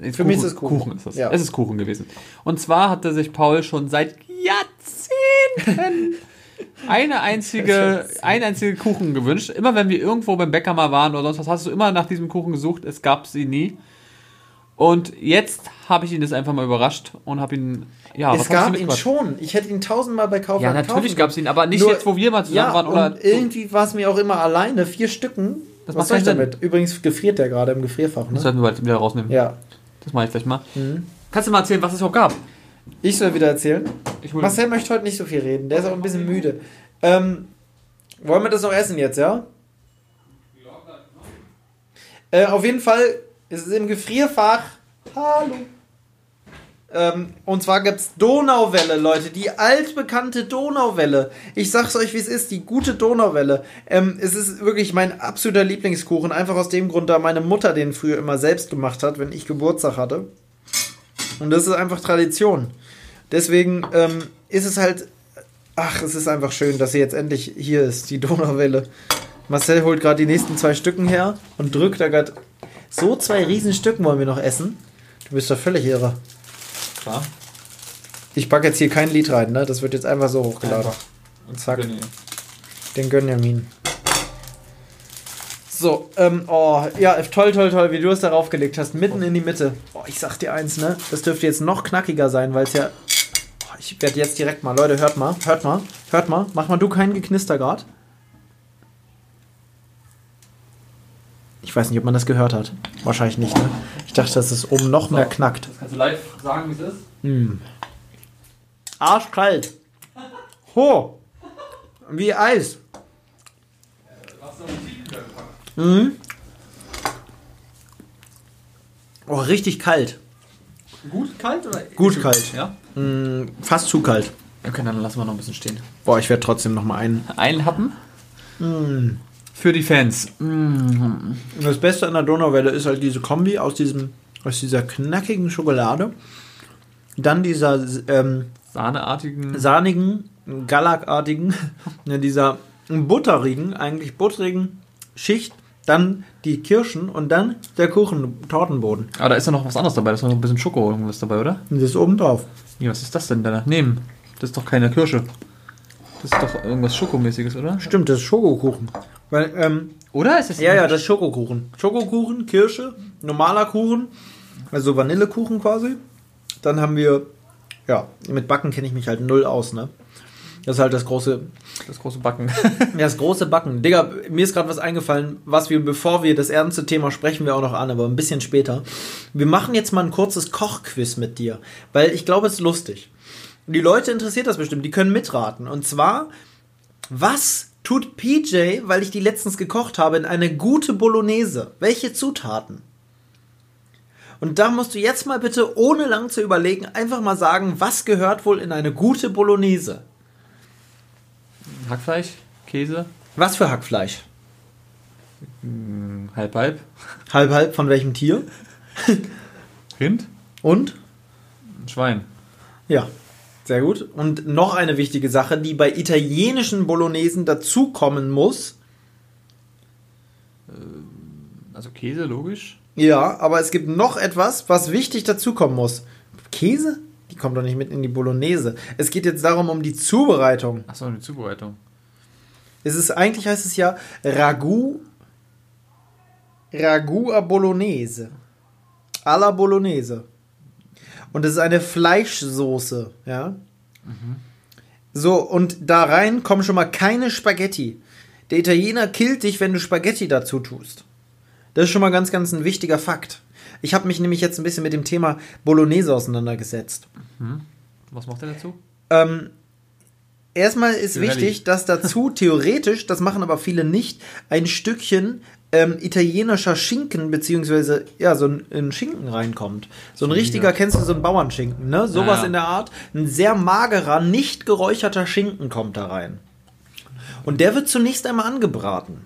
Speaker 2: Nee,
Speaker 1: Für mich ist es Kuchen.
Speaker 2: Kuchen ist es.
Speaker 1: Ja.
Speaker 2: Es ist Kuchen gewesen. Und zwar hatte sich Paul schon seit Jahrzehnten eine einzige, einen einzigen Kuchen gewünscht. Immer wenn wir irgendwo beim Bäcker mal waren oder sonst was, hast du immer nach diesem Kuchen gesucht. Es gab sie nie. Und jetzt habe ich ihn das einfach mal überrascht und habe ihn. Ja,
Speaker 1: es gab ihn schon. Ich hätte ihn tausendmal bei Kaufland
Speaker 2: Ja, natürlich gab es ihn, aber nicht
Speaker 1: Nur-
Speaker 2: jetzt, wo wir mal zusammen
Speaker 1: Ja,
Speaker 2: waren. Oder
Speaker 1: und irgendwie war es mir auch immer alleine. Vier Stücken.
Speaker 2: Das
Speaker 1: Was
Speaker 2: macht
Speaker 1: soll ich damit? Übrigens gefriert der gerade im Gefrierfach.
Speaker 2: das
Speaker 1: Ne?
Speaker 2: sollten wir bald wieder rausnehmen.
Speaker 1: Ja.
Speaker 2: Das mache ich gleich mal. Kannst du mal erzählen, was es überhaupt gab?
Speaker 1: Ich soll wieder erzählen. Marcel möchte heute nicht so viel reden. Der ist auch ein bisschen müde. Ähm, wollen wir das noch essen jetzt, ja? Äh, auf jeden Fall ist es im Gefrierfach. Hallo. Ähm, und zwar gibt es Donauwelle, Leute. Die altbekannte Donauwelle. Ich sag's euch, wie es ist. Die gute Donauwelle. Ähm, es ist wirklich mein absoluter Lieblingskuchen. Einfach aus dem Grund, da meine Mutter den früher immer selbst gemacht hat, wenn ich Geburtstag hatte. Und das ist einfach Tradition. Deswegen ähm, ist es halt. Ach, es ist einfach schön, dass sie jetzt endlich hier ist, die Donauwelle. Marcel holt gerade die nächsten zwei Stücken her und drückt da gerade. So zwei Riesenstücken wollen wir noch essen. Du bist doch völlig irre.
Speaker 2: Klar.
Speaker 1: Ich packe jetzt hier kein Lied rein, ne? Das wird jetzt einfach so hochgeladen.
Speaker 2: Und
Speaker 1: zack. Den Gönjamin. So, ähm, oh, ja, toll, toll, toll, wie du es darauf gelegt hast. Mitten in die Mitte. Oh, ich sag dir eins, ne? Das dürfte jetzt noch knackiger sein, weil es ja. Oh, ich werde jetzt direkt mal, Leute, hört mal, hört mal, hört mal. Mach mal du keinen Geknister grad. Ich weiß nicht, ob man das gehört hat. Wahrscheinlich nicht, ne? Ich dachte, dass es oben noch mehr knackt.
Speaker 2: Das kannst du live sagen, wie es ist?
Speaker 1: Arschkalt. Ho! Wie Eis. Mhm. Oh, richtig kalt.
Speaker 2: Gut kalt oder?
Speaker 1: Gut kalt.
Speaker 2: Ja.
Speaker 1: Mm, fast zu kalt.
Speaker 2: Okay, dann lassen wir noch ein bisschen stehen.
Speaker 1: Boah, ich werde trotzdem noch mal einen.
Speaker 2: Einen Happen.
Speaker 1: Mm.
Speaker 2: Für die Fans.
Speaker 1: Und Das Beste an der Donauwelle ist halt diese Kombi aus diesem, aus dieser knackigen Schokolade, dann dieser ähm,
Speaker 2: Sahneartigen.
Speaker 1: sahnigen, gallakartigen, ne, dieser butterigen, eigentlich butterigen Schicht, dann die Kirschen und dann der Kuchen, Tortenboden.
Speaker 2: Aber da ist ja noch was anderes dabei. Da ist noch ein bisschen Schoko irgendwas dabei, oder?
Speaker 1: Das ist oben drauf.
Speaker 2: Nee, was ist das denn daneben? Das ist doch keine Kirsche. Das ist doch irgendwas Schokomäßiges, oder?
Speaker 1: Stimmt, das ist Schokokuchen. Weil, ähm,
Speaker 2: Oder ist das?
Speaker 1: ja, ja, das ist Schokokuchen. Schokokuchen, Kirsche, normaler Kuchen, also Vanillekuchen quasi. Dann haben wir, ja, mit Backen kenne ich mich halt null aus, ne? Das ist halt das große,
Speaker 2: das große Backen.
Speaker 1: Ja, das große Backen. Digga, mir ist gerade was eingefallen, was wir, bevor wir das ernste Thema sprechen, wir auch noch an, aber ein bisschen später. Wir machen jetzt mal ein kurzes Kochquiz mit dir, weil ich glaube, es ist lustig. Die Leute interessiert das bestimmt, die können mitraten. Und zwar, was tut PJ, weil ich die letztens gekocht habe, in eine gute Bolognese? Welche Zutaten? Und da musst du jetzt mal bitte, ohne lang zu überlegen, einfach mal sagen, was gehört wohl in eine gute Bolognese?
Speaker 2: Hackfleisch, Käse,
Speaker 1: Was für Hackfleisch?
Speaker 2: halb halb.
Speaker 1: Halb, halb von welchem Tier?
Speaker 2: Rind,
Speaker 1: Und?
Speaker 2: Schwein.
Speaker 1: Ja, sehr gut. Und noch eine wichtige Sache, die bei italienischen Bolognesen dazukommen muss.
Speaker 2: Also Käse, logisch.
Speaker 1: Ja, aber es gibt noch etwas, was wichtig dazukommen muss. Käse? Die kommt doch nicht mit in die Bolognese. Es geht jetzt darum, um die Zubereitung.
Speaker 2: Achso, die Zubereitung.
Speaker 1: Es ist, eigentlich heißt es ja Ragout, Ragout à Bolognese. Alla Bolognese. Und es ist eine Fleischsoße, ja. So, und da rein kommen schon mal keine Spaghetti. Der Italiener killt dich, wenn du Spaghetti dazu tust. Das ist schon mal ganz, ganz ein wichtiger Fakt. Ich habe mich nämlich jetzt ein bisschen mit dem Thema Bolognese auseinandergesetzt.
Speaker 2: Was macht er dazu?
Speaker 1: Ähm, erstmal ist wichtig, dass dazu theoretisch, das machen aber viele nicht, ein Stückchen ähm, italienischer Schinken, beziehungsweise ja, so ein, ein Schinken reinkommt. So ein richtiger, kennst du so einen Bauernschinken, ne? Sowas
Speaker 2: Ja, ja.
Speaker 1: in der Art. Ein sehr magerer, nicht geräucherter Schinken kommt da rein. Und der wird zunächst einmal angebraten.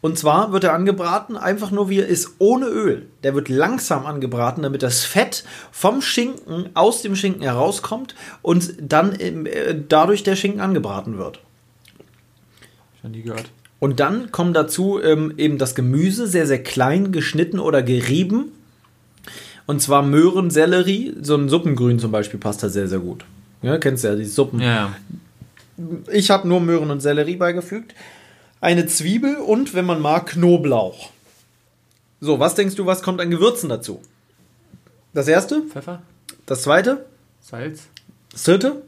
Speaker 1: Und zwar wird er angebraten, einfach nur wie er ist, ohne Öl. Der wird langsam angebraten, damit das Fett vom Schinken aus dem Schinken herauskommt und dann äh, dadurch der Schinken angebraten wird.
Speaker 2: Schon nie gehört.
Speaker 1: Und dann kommen dazu ähm, eben das Gemüse, sehr, sehr klein geschnitten oder gerieben. Und zwar Möhren, Sellerie, so ein Suppengrün zum Beispiel passt da sehr, sehr gut. Ja, kennst du ja, die Suppen.
Speaker 2: Ja, ja.
Speaker 1: Ich habe nur Möhren und Sellerie beigefügt. Eine Zwiebel und, wenn man mag, Knoblauch. So, was denkst du, was kommt an Gewürzen dazu? Das erste,
Speaker 2: Pfeffer,
Speaker 1: das zweite,
Speaker 2: Salz.
Speaker 1: das dritte.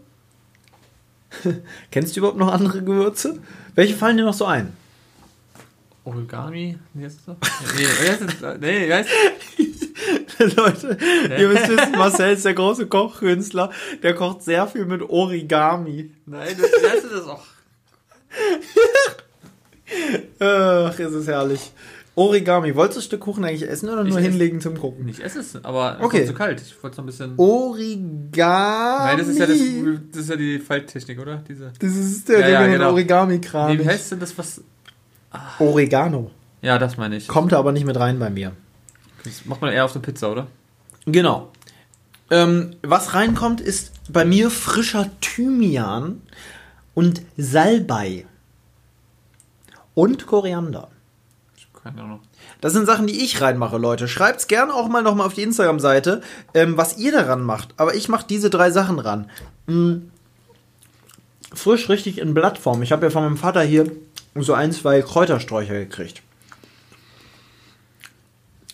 Speaker 1: Kennst du überhaupt noch andere Gewürze? Welche fallen dir noch so ein?
Speaker 2: Origami? Wie heißt das? Nee, wie heißt das?
Speaker 1: Leute, ihr müsst wissen, Marcel ist der große Kochkünstler. Der kocht sehr viel mit Origami.
Speaker 2: Nein, das, wie heißt das auch?
Speaker 1: Ach, ist es herrlich. Origami. Wolltest du das Stück Kuchen eigentlich essen oder nur
Speaker 2: Ich
Speaker 1: hinlegen zum Gucken?
Speaker 2: Ich esse es, aber es
Speaker 1: Okay.
Speaker 2: ist zu kalt. Ich wollte es noch ein bisschen.
Speaker 1: Origami.
Speaker 2: Nein, das ist ja das, das ist ja die Falttechnik, oder? Diese.
Speaker 1: Das ist der,
Speaker 2: Ja,
Speaker 1: der
Speaker 2: ja, genau.
Speaker 1: Origami-Kram.
Speaker 2: Nee, wie heißt denn das, was.
Speaker 1: Oregano.
Speaker 2: Ja, das meine ich.
Speaker 1: Kommt aber nicht mit rein bei mir.
Speaker 2: Das macht man eher auf eine Pizza, oder?
Speaker 1: Genau. Ähm, was reinkommt, ist bei mir frischer Thymian und Salbei. Und Koriander.
Speaker 2: Keine Ahnung.
Speaker 1: Das sind Sachen, die ich reinmache, Leute. Schreibt's gerne auch mal nochmal auf die Instagram-Seite, ähm, was ihr daran macht. Aber ich mache diese drei Sachen ran. Mm. Frisch richtig in Blattform. Ich habe ja von meinem Vater hier so ein, zwei Kräutersträucher gekriegt.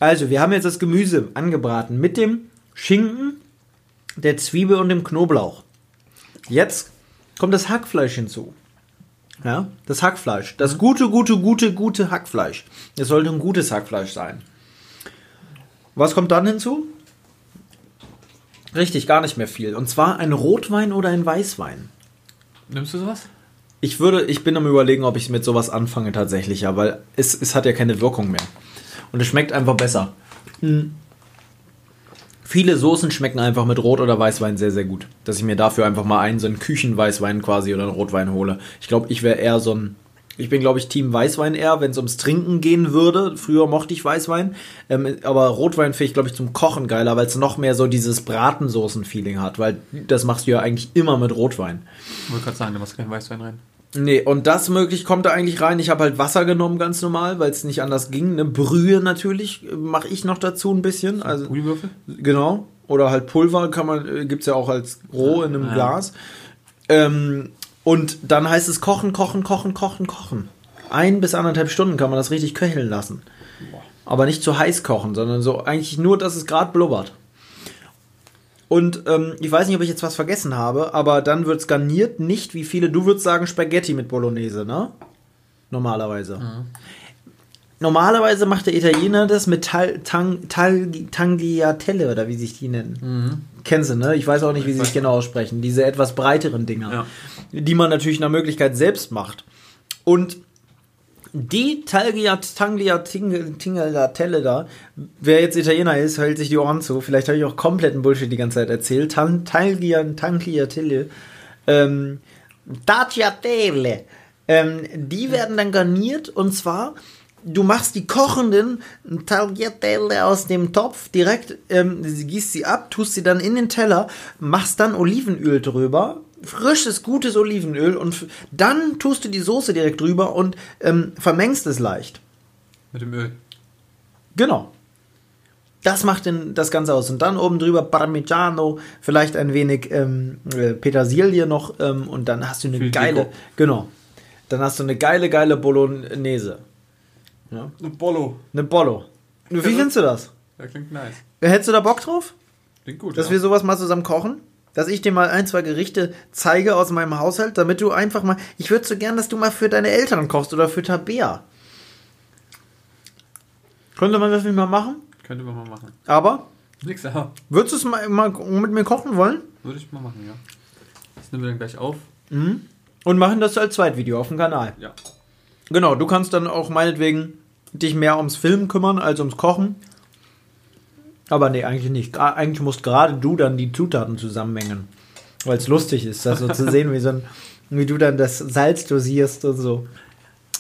Speaker 1: Also, wir haben jetzt das Gemüse angebraten mit dem Schinken, der Zwiebel und dem Knoblauch. Jetzt kommt das Hackfleisch hinzu. Ja, das Hackfleisch. Das gute, gute, gute, gute Hackfleisch. Es sollte ein gutes Hackfleisch sein. Was kommt dann hinzu? Richtig, gar nicht mehr viel. Und zwar ein Rotwein oder ein Weißwein.
Speaker 2: Nimmst du sowas?
Speaker 1: Ich würde, ich bin am überlegen, ob ich mit sowas anfange tatsächlich, ja, weil es, es hat ja keine Wirkung mehr. Und es schmeckt einfach besser. Mm. Viele Soßen schmecken einfach mit Rot- oder Weißwein sehr, sehr gut. Dass ich mir dafür einfach mal einen, so einen Küchenweißwein quasi oder einen Rotwein hole. Ich glaube, ich wäre eher so ein. Ich bin, glaube ich, Team Weißwein eher, wenn es ums Trinken gehen würde. Früher mochte ich Weißwein. Ähm, aber Rotwein finde ich, glaube ich, zum Kochen geiler, weil es noch mehr so dieses Bratensoßen-Feeling hat. Weil das machst du ja eigentlich immer mit Rotwein.
Speaker 2: Ich wollte gerade sagen, du machst keinen Weißwein rein.
Speaker 1: Nee, und das möglich kommt da eigentlich rein. Ich habe halt Wasser genommen, ganz normal, weil es nicht anders ging. Eine Brühe natürlich mache ich noch dazu ein bisschen. Also
Speaker 2: Guliwürfel?
Speaker 1: genau. Oder halt Pulver kann man, äh, gibt's ja auch als roh in einem
Speaker 2: Ja.
Speaker 1: Glas. Ähm, und dann heißt es kochen, kochen, kochen, kochen, kochen. Ein bis anderthalb Stunden kann man das richtig köcheln lassen. Aber nicht zu heiß kochen, sondern so eigentlich nur, dass es gerade blubbert. Und ähm, ich weiß nicht, ob ich jetzt was vergessen habe, aber dann wird es garniert, nicht wie viele, du würdest sagen Spaghetti mit Bolognese, ne? Normalerweise. Normalerweise macht der Italiener das mit Tal, Tang, Tal, Tagliatelle oder wie sich die nennen. Kennst du, ne? Ich weiß auch nicht, wie sie sich genau aussprechen. Diese etwas breiteren Dinger,
Speaker 2: Ja.
Speaker 1: die man natürlich nach Möglichkeit selbst macht. Und die Talgiat, Tanglia, Ting- Tingelatelle da, wer jetzt Italiener ist, hält sich die Ohren zu. Vielleicht habe ich auch kompletten Bullshit die ganze Zeit erzählt. Tan- Talgia, Tangliatelle, ähm, Tagliatelle, ähm, die werden dann garniert und zwar, du machst die kochenden Tagliatelle aus dem Topf direkt, ähm, gießt sie ab, tust sie dann in den Teller, machst dann Olivenöl drüber, frisches, gutes Olivenöl und dann tust du die Soße direkt drüber und ähm, vermengst es leicht.
Speaker 2: Mit dem Öl.
Speaker 1: Genau. Das macht den, das Ganze aus. Und dann oben drüber Parmigiano, vielleicht ein wenig ähm, äh, Petersilie noch ähm, und dann hast du eine
Speaker 2: Viel
Speaker 1: geile,
Speaker 2: Deko.
Speaker 1: genau. Dann hast du eine geile, geile Bolognese.
Speaker 2: Ein Bollo.
Speaker 1: Eine Bollo. Wie
Speaker 2: Also-
Speaker 1: findest du das?
Speaker 2: Ja, klingt nice.
Speaker 1: Hättest du da Bock drauf?
Speaker 2: Klingt gut.
Speaker 1: Dass
Speaker 2: ja.
Speaker 1: wir sowas mal zusammen kochen? Dass ich dir mal ein, zwei Gerichte zeige aus meinem Haushalt, damit du einfach mal. Ich würde so gern, dass du mal für deine Eltern kochst oder für Tabea. Könnte man das nicht mal machen?
Speaker 2: Könnte man mal machen.
Speaker 1: Aber
Speaker 2: Nix, aber
Speaker 1: würdest du es mal, mal mit mir kochen wollen?
Speaker 2: würde ich mal machen, ja. Das nehmen wir dann gleich auf.
Speaker 1: Und machen das als Zweitvideo auf dem Kanal.
Speaker 2: Ja.
Speaker 1: Genau, du kannst dann auch meinetwegen dich mehr ums Filmen kümmern als ums Kochen. Aber nee, eigentlich nicht. Eigentlich musst gerade du dann die Zutaten zusammenmengen. Weil es lustig ist, das so zu sehen, wie so ein, wie du dann das Salz dosierst und so.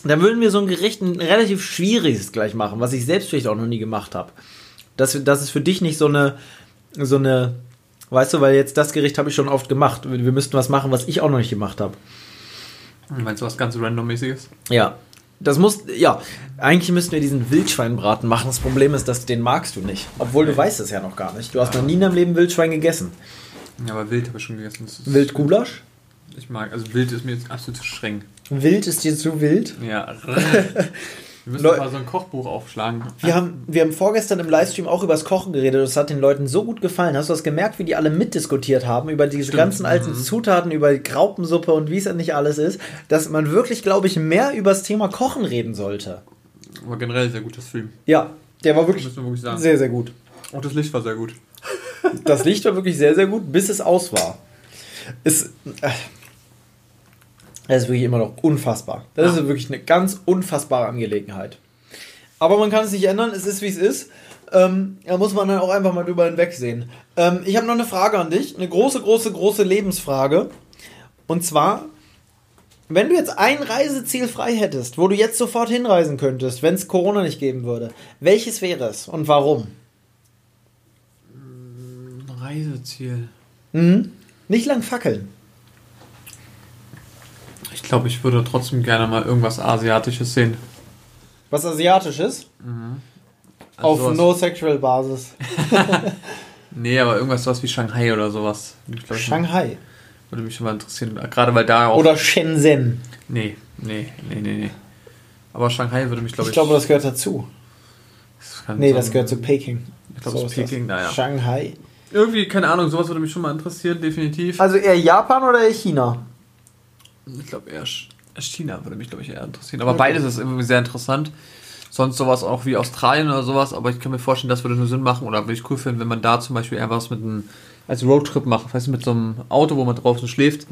Speaker 1: Dann würden wir so ein Gericht, ein relativ schwieriges gleich machen, was ich selbst vielleicht auch noch nie gemacht habe. Das, das ist für dich nicht so eine, so eine, weißt du, weil jetzt das Gericht habe ich schon oft gemacht. Wir wir müssten was machen, was ich auch noch nicht gemacht habe.
Speaker 2: Meinst du was ganz randommäßiges?
Speaker 1: Ja. Das muss, ja, eigentlich müssten wir diesen Wildschweinbraten machen. Das Problem ist, dass den magst du nicht. Obwohl du weißt es ja noch gar nicht. Du hast noch nie in deinem Leben Wildschwein gegessen.
Speaker 2: Ja, aber wild habe ich schon gegessen.
Speaker 1: Wildgulasch?
Speaker 2: Ich mag, also wild ist mir jetzt absolut zu streng.
Speaker 1: Wild ist dir zu wild?
Speaker 2: Ja. Wir müssen
Speaker 1: Leu-
Speaker 2: mal so ein Kochbuch aufschlagen.
Speaker 1: Wir haben, wir haben vorgestern im Livestream auch über das Kochen geredet. Das hat den Leuten so gut gefallen. Hast du das gemerkt, wie die alle mitdiskutiert haben über diese
Speaker 2: Stimmt.
Speaker 1: ganzen alten Zutaten, über die Graupensuppe und wie es ja nicht alles ist, dass man wirklich, glaube ich, mehr über das Thema Kochen reden sollte.
Speaker 2: Aber generell sehr guter Stream.
Speaker 1: Ja, der war wirklich
Speaker 2: wirklich
Speaker 1: sehr, sehr gut.
Speaker 2: Und das Licht war sehr gut.
Speaker 1: Das Licht war wirklich sehr, sehr gut, bis es aus war. Es, äh, das ist wirklich immer noch unfassbar. Das
Speaker 2: Ja.
Speaker 1: ist wirklich eine ganz unfassbare Angelegenheit. Aber man kann es nicht ändern, es ist wie es ist. Ähm, da muss man dann auch einfach mal drüber hinwegsehen. Ähm, ich habe noch eine Frage an dich, eine große, große, große Lebensfrage. Und zwar, wenn du jetzt ein Reiseziel frei hättest, wo du jetzt sofort hinreisen könntest, wenn es Corona nicht geben würde, welches wäre es und warum?
Speaker 2: Ein Reiseziel.
Speaker 1: Mhm. Nicht lang fackeln.
Speaker 2: Ich glaube, ich würde trotzdem gerne mal irgendwas Asiatisches sehen.
Speaker 1: Was Asiatisches?
Speaker 2: Also
Speaker 1: auf
Speaker 2: sowas-
Speaker 1: No-Sexual-Basis.
Speaker 2: Nee, aber irgendwas sowas wie Shanghai oder sowas. Ich glaub,
Speaker 1: Shanghai.
Speaker 2: Würde mich schon mal interessieren. Gerade weil da auch.
Speaker 1: Oder Shenzhen.
Speaker 2: Nee, nee, nee, nee, nee. Aber Shanghai würde mich, glaube
Speaker 1: Ich
Speaker 2: ich.
Speaker 1: glaube, das gehört dazu.
Speaker 2: das kann
Speaker 1: Nee,
Speaker 2: so
Speaker 1: das gehört zu Peking.
Speaker 2: Ich glaube,
Speaker 1: So
Speaker 2: es ist. Peking, naja.
Speaker 1: Shanghai.
Speaker 2: Irgendwie, keine Ahnung, sowas würde mich schon mal interessieren, definitiv.
Speaker 1: Also eher Japan oder eher China?
Speaker 2: Ich glaube, eher Ch- China würde mich, glaube ich, eher interessieren. Aber beides ist irgendwie sehr interessant. Sonst sowas auch wie Australien oder sowas, aber ich kann mir vorstellen, das würde nur Sinn machen oder würde ich cool finden, wenn man da zum Beispiel einfach was mit einem als Roadtrip macht, weißt du, mit so einem Auto, wo man draußen schläft.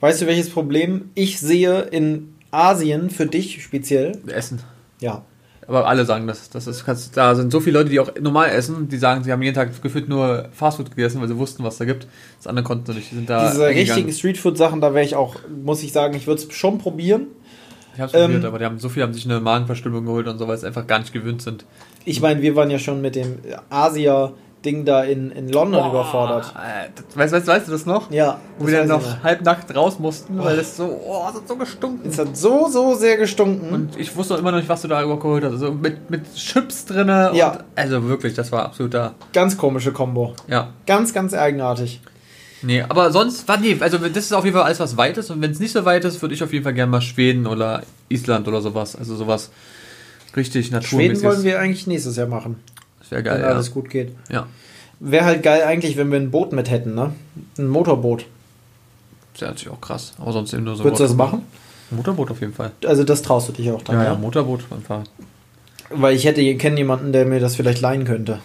Speaker 1: Weißt du, welches Problem ich sehe in Asien für dich speziell?
Speaker 2: Essen.
Speaker 1: Ja.
Speaker 2: Aber alle sagen das. das ist, kannst, da sind so viele Leute, die auch normal essen, die sagen, sie haben jeden Tag gefühlt nur Fastfood gegessen, weil sie wussten, was da gibt. Das andere konnten sie nicht. Die sind da
Speaker 1: Diese richtigen Streetfood-Sachen, da wäre ich auch, muss ich sagen, ich würde es schon probieren.
Speaker 2: Ich hab's
Speaker 1: ähm,
Speaker 2: probiert, aber die haben so viele haben sich eine Magenverstimmung geholt und so, weil sie einfach gar nicht gewöhnt sind.
Speaker 1: Ich meine, wir waren ja schon mit dem Asia-Ding da in, in London überfordert.
Speaker 2: Äh, Weißt, weißt, weißt du das noch?
Speaker 1: Ja.
Speaker 2: Wo wir dann noch halbnackt raus mussten, weil es so, oh, es hat so gestunken.
Speaker 1: Es hat so, so sehr gestunken.
Speaker 2: Und ich wusste immer noch nicht, was du da überhaupt geholt hast. Also mit, mit Chips drinne.
Speaker 1: Ja.
Speaker 2: Und, also wirklich, das war absoluter.
Speaker 1: Ganz komische Kombo.
Speaker 2: Ja.
Speaker 1: Ganz, ganz eigenartig.
Speaker 2: Nee, aber sonst, war nee, also das ist auf jeden Fall alles, was weit ist. Und wenn es nicht so weit ist, würde ich auf jeden Fall gerne mal Schweden oder Island oder sowas. Also sowas richtig
Speaker 1: Schweden
Speaker 2: naturmäßiges.
Speaker 1: wollen wir eigentlich nächstes Jahr machen,
Speaker 2: Das wäre
Speaker 1: wenn
Speaker 2: geil, ja.
Speaker 1: alles gut geht.
Speaker 2: ja.
Speaker 1: Wäre halt geil eigentlich, wenn wir ein Boot mit hätten, ne? Ein Motorboot.
Speaker 2: Das wäre natürlich auch krass. Aber sonst eben nur so.
Speaker 1: Würdest du das machen?
Speaker 2: Motorboot auf jeden Fall.
Speaker 1: Also das traust du dich auch dann,
Speaker 2: Ja,
Speaker 1: ja?
Speaker 2: ja, Motorboot Fahrrad.
Speaker 1: Weil ich hätte, kenne jemanden, der mir das vielleicht leihen könnte.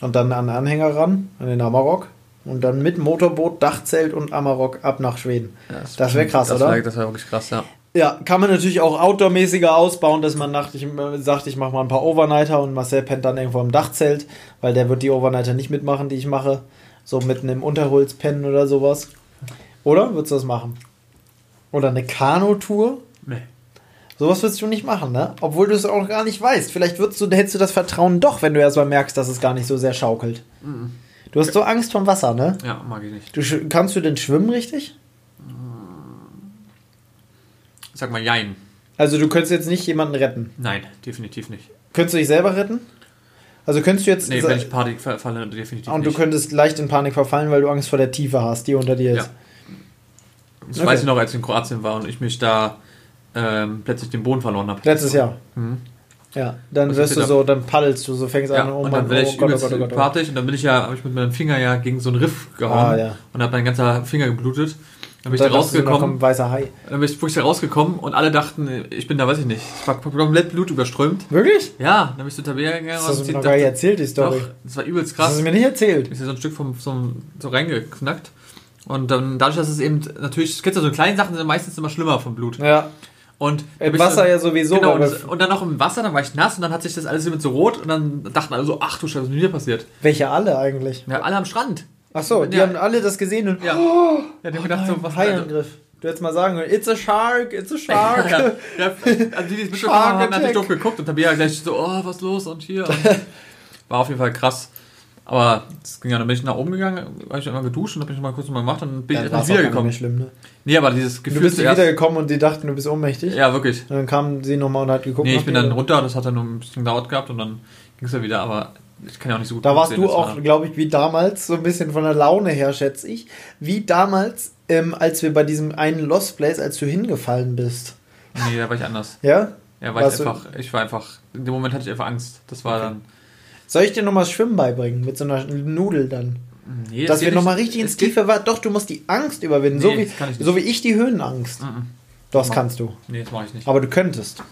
Speaker 1: Und dann an den Anhänger ran, an den Amarok. Und dann mit Motorboot, Dachzelt und Amarok ab nach Schweden.
Speaker 2: Ja,
Speaker 1: Das wäre krass,
Speaker 2: das
Speaker 1: oder?
Speaker 2: Wär, das wäre wirklich krass, ja.
Speaker 1: Ja, kann man natürlich auch outdoor-mäßiger ausbauen, dass man nacht, ich, äh, sagt, ich mache mal ein paar Overnighter und Marcel pennt dann irgendwo im Dachzelt, weil der wird die Overnighter nicht mitmachen, die ich mache. So mitten im Unterholz pennen oder sowas. Oder? Würdest du das machen? Oder eine Kanu-Tour?
Speaker 2: Nee.
Speaker 1: Sowas würdest du nicht machen, ne? Obwohl du es auch gar nicht weißt. Vielleicht würdest du, hättest du das Vertrauen doch, wenn du erstmal merkst, dass es gar nicht so sehr schaukelt. Du hast so Angst vom Wasser, ne?
Speaker 2: Ja, mag ich nicht.
Speaker 1: Du, kannst du denn schwimmen richtig?
Speaker 2: Sag mal, jein.
Speaker 1: Also du könntest jetzt nicht jemanden retten.
Speaker 2: Nein, definitiv nicht.
Speaker 1: Könntest du dich selber retten? Also könntest du jetzt.
Speaker 2: Nee, wenn ich Party fa- falle, definitiv
Speaker 1: und du
Speaker 2: nicht.
Speaker 1: könntest leicht in Panik verfallen, weil du Angst vor der Tiefe hast, die unter dir ist.
Speaker 2: Ja. Das
Speaker 1: Okay.
Speaker 2: weiß ich noch, als ich in Kroatien war und ich mich da ähm, plötzlich den Boden verloren habe.
Speaker 1: Letztes Jahr.
Speaker 2: Mhm.
Speaker 1: Ja. Dann
Speaker 2: Was
Speaker 1: wirst du so, dann paddelst du so, fängst
Speaker 2: Ja,
Speaker 1: an, oh
Speaker 2: und dann bin ich
Speaker 1: oh oh
Speaker 2: übelst
Speaker 1: Gott, oh Gott, oh Gott.
Speaker 2: partig und dann bin ich ja, habe ich mit meinem Finger ja gegen so einen Riff gehauen
Speaker 1: Ah, ja.
Speaker 2: und habe mein ganzer Finger geblutet. Dann bin ich da
Speaker 1: Dann
Speaker 2: rausgekommen,
Speaker 1: kommt weißer Hai.
Speaker 2: dann bin ich wirklich da rausgekommen und alle dachten, ich bin da, weiß ich nicht, ich war komplett Blut überströmt.
Speaker 1: Wirklich?
Speaker 2: Ja, dann bin ich zu Tabea gegangen
Speaker 1: Das hast du mir noch gar nicht erzählt, die Story.
Speaker 2: Doch, das war übelst
Speaker 1: Das
Speaker 2: krass.
Speaker 1: hast du mir nicht erzählt.
Speaker 2: ist ja so ein Stück vom, vom so reingeknackt. Und dann, dadurch, dass es eben natürlich, kennst du so kleine Sachen sind meistens immer schlimmer vom Blut.
Speaker 1: Ja.
Speaker 2: Und
Speaker 1: Im
Speaker 2: bin ich
Speaker 1: Wasser
Speaker 2: so-
Speaker 1: ja sowieso,
Speaker 2: Genau, und, und dann noch im Wasser, dann war ich nass und dann hat sich das alles mit so rot und dann dachten alle so, ach du Scheiße, was ist hier passiert?
Speaker 1: Welche alle eigentlich?
Speaker 2: Ja, alle am Strand.
Speaker 1: Ach so, die
Speaker 2: Ja.
Speaker 1: haben alle das gesehen und
Speaker 2: Ja.
Speaker 1: oh,
Speaker 2: Ja, die haben gedacht,
Speaker 1: nein,
Speaker 2: so, was
Speaker 1: Haiangriff. Du hättest mal sagen können, it's a shark, it's a shark.
Speaker 2: Ja, ja, also die, die es mitbekommen haben, natürlich doof geguckt und Tabea gleich so, oh, was los und hier. Und war auf jeden Fall krass. Aber es ging ja, dann bin ich nach oben gegangen, habe ich einmal geduscht und habe ich mal kurz mal gemacht und dann bin ich
Speaker 1: Dann
Speaker 2: wiedergekommen.
Speaker 1: schlimm, ne?
Speaker 2: Nee, aber dieses
Speaker 1: Du
Speaker 2: Gefühl
Speaker 1: bist nicht
Speaker 2: zuerst-
Speaker 1: wiedergekommen und die dachten, du bist ohnmächtig.
Speaker 2: Ja, wirklich.
Speaker 1: Und dann kam sie nochmal und hat geguckt.
Speaker 2: Nee, ich bin dann runter, das hat dann nur ein bisschen gedauert gehabt und dann ging es ja wieder, aber ich kann ja auch nicht so gut
Speaker 1: Da warst
Speaker 2: sehen,
Speaker 1: du
Speaker 2: das
Speaker 1: auch,
Speaker 2: war-
Speaker 1: glaube ich, wie damals, so ein bisschen von der Laune her, schätze ich. Wie damals, ähm, als wir bei diesem einen Lost Place, als du hingefallen bist.
Speaker 2: Nee, da war ich anders.
Speaker 1: Ja?
Speaker 2: Ja, war ich
Speaker 1: Warst
Speaker 2: einfach, ich war einfach, in dem Moment hatte ich einfach Angst. Das war dann.
Speaker 1: Soll ich dir nochmal das Schwimmen beibringen? Mit so einer Nudel dann?
Speaker 2: Nee, es
Speaker 1: Dass wir nochmal richtig ins Tiefe war. Doch, du musst die Angst überwinden. so,
Speaker 2: Nee,
Speaker 1: wie,
Speaker 2: das ich nicht.
Speaker 1: so wie ich die Höhenangst.
Speaker 2: Mhm.
Speaker 1: Das
Speaker 2: Mach-
Speaker 1: kannst du.
Speaker 2: Nee, das mache ich nicht.
Speaker 1: Aber du könntest.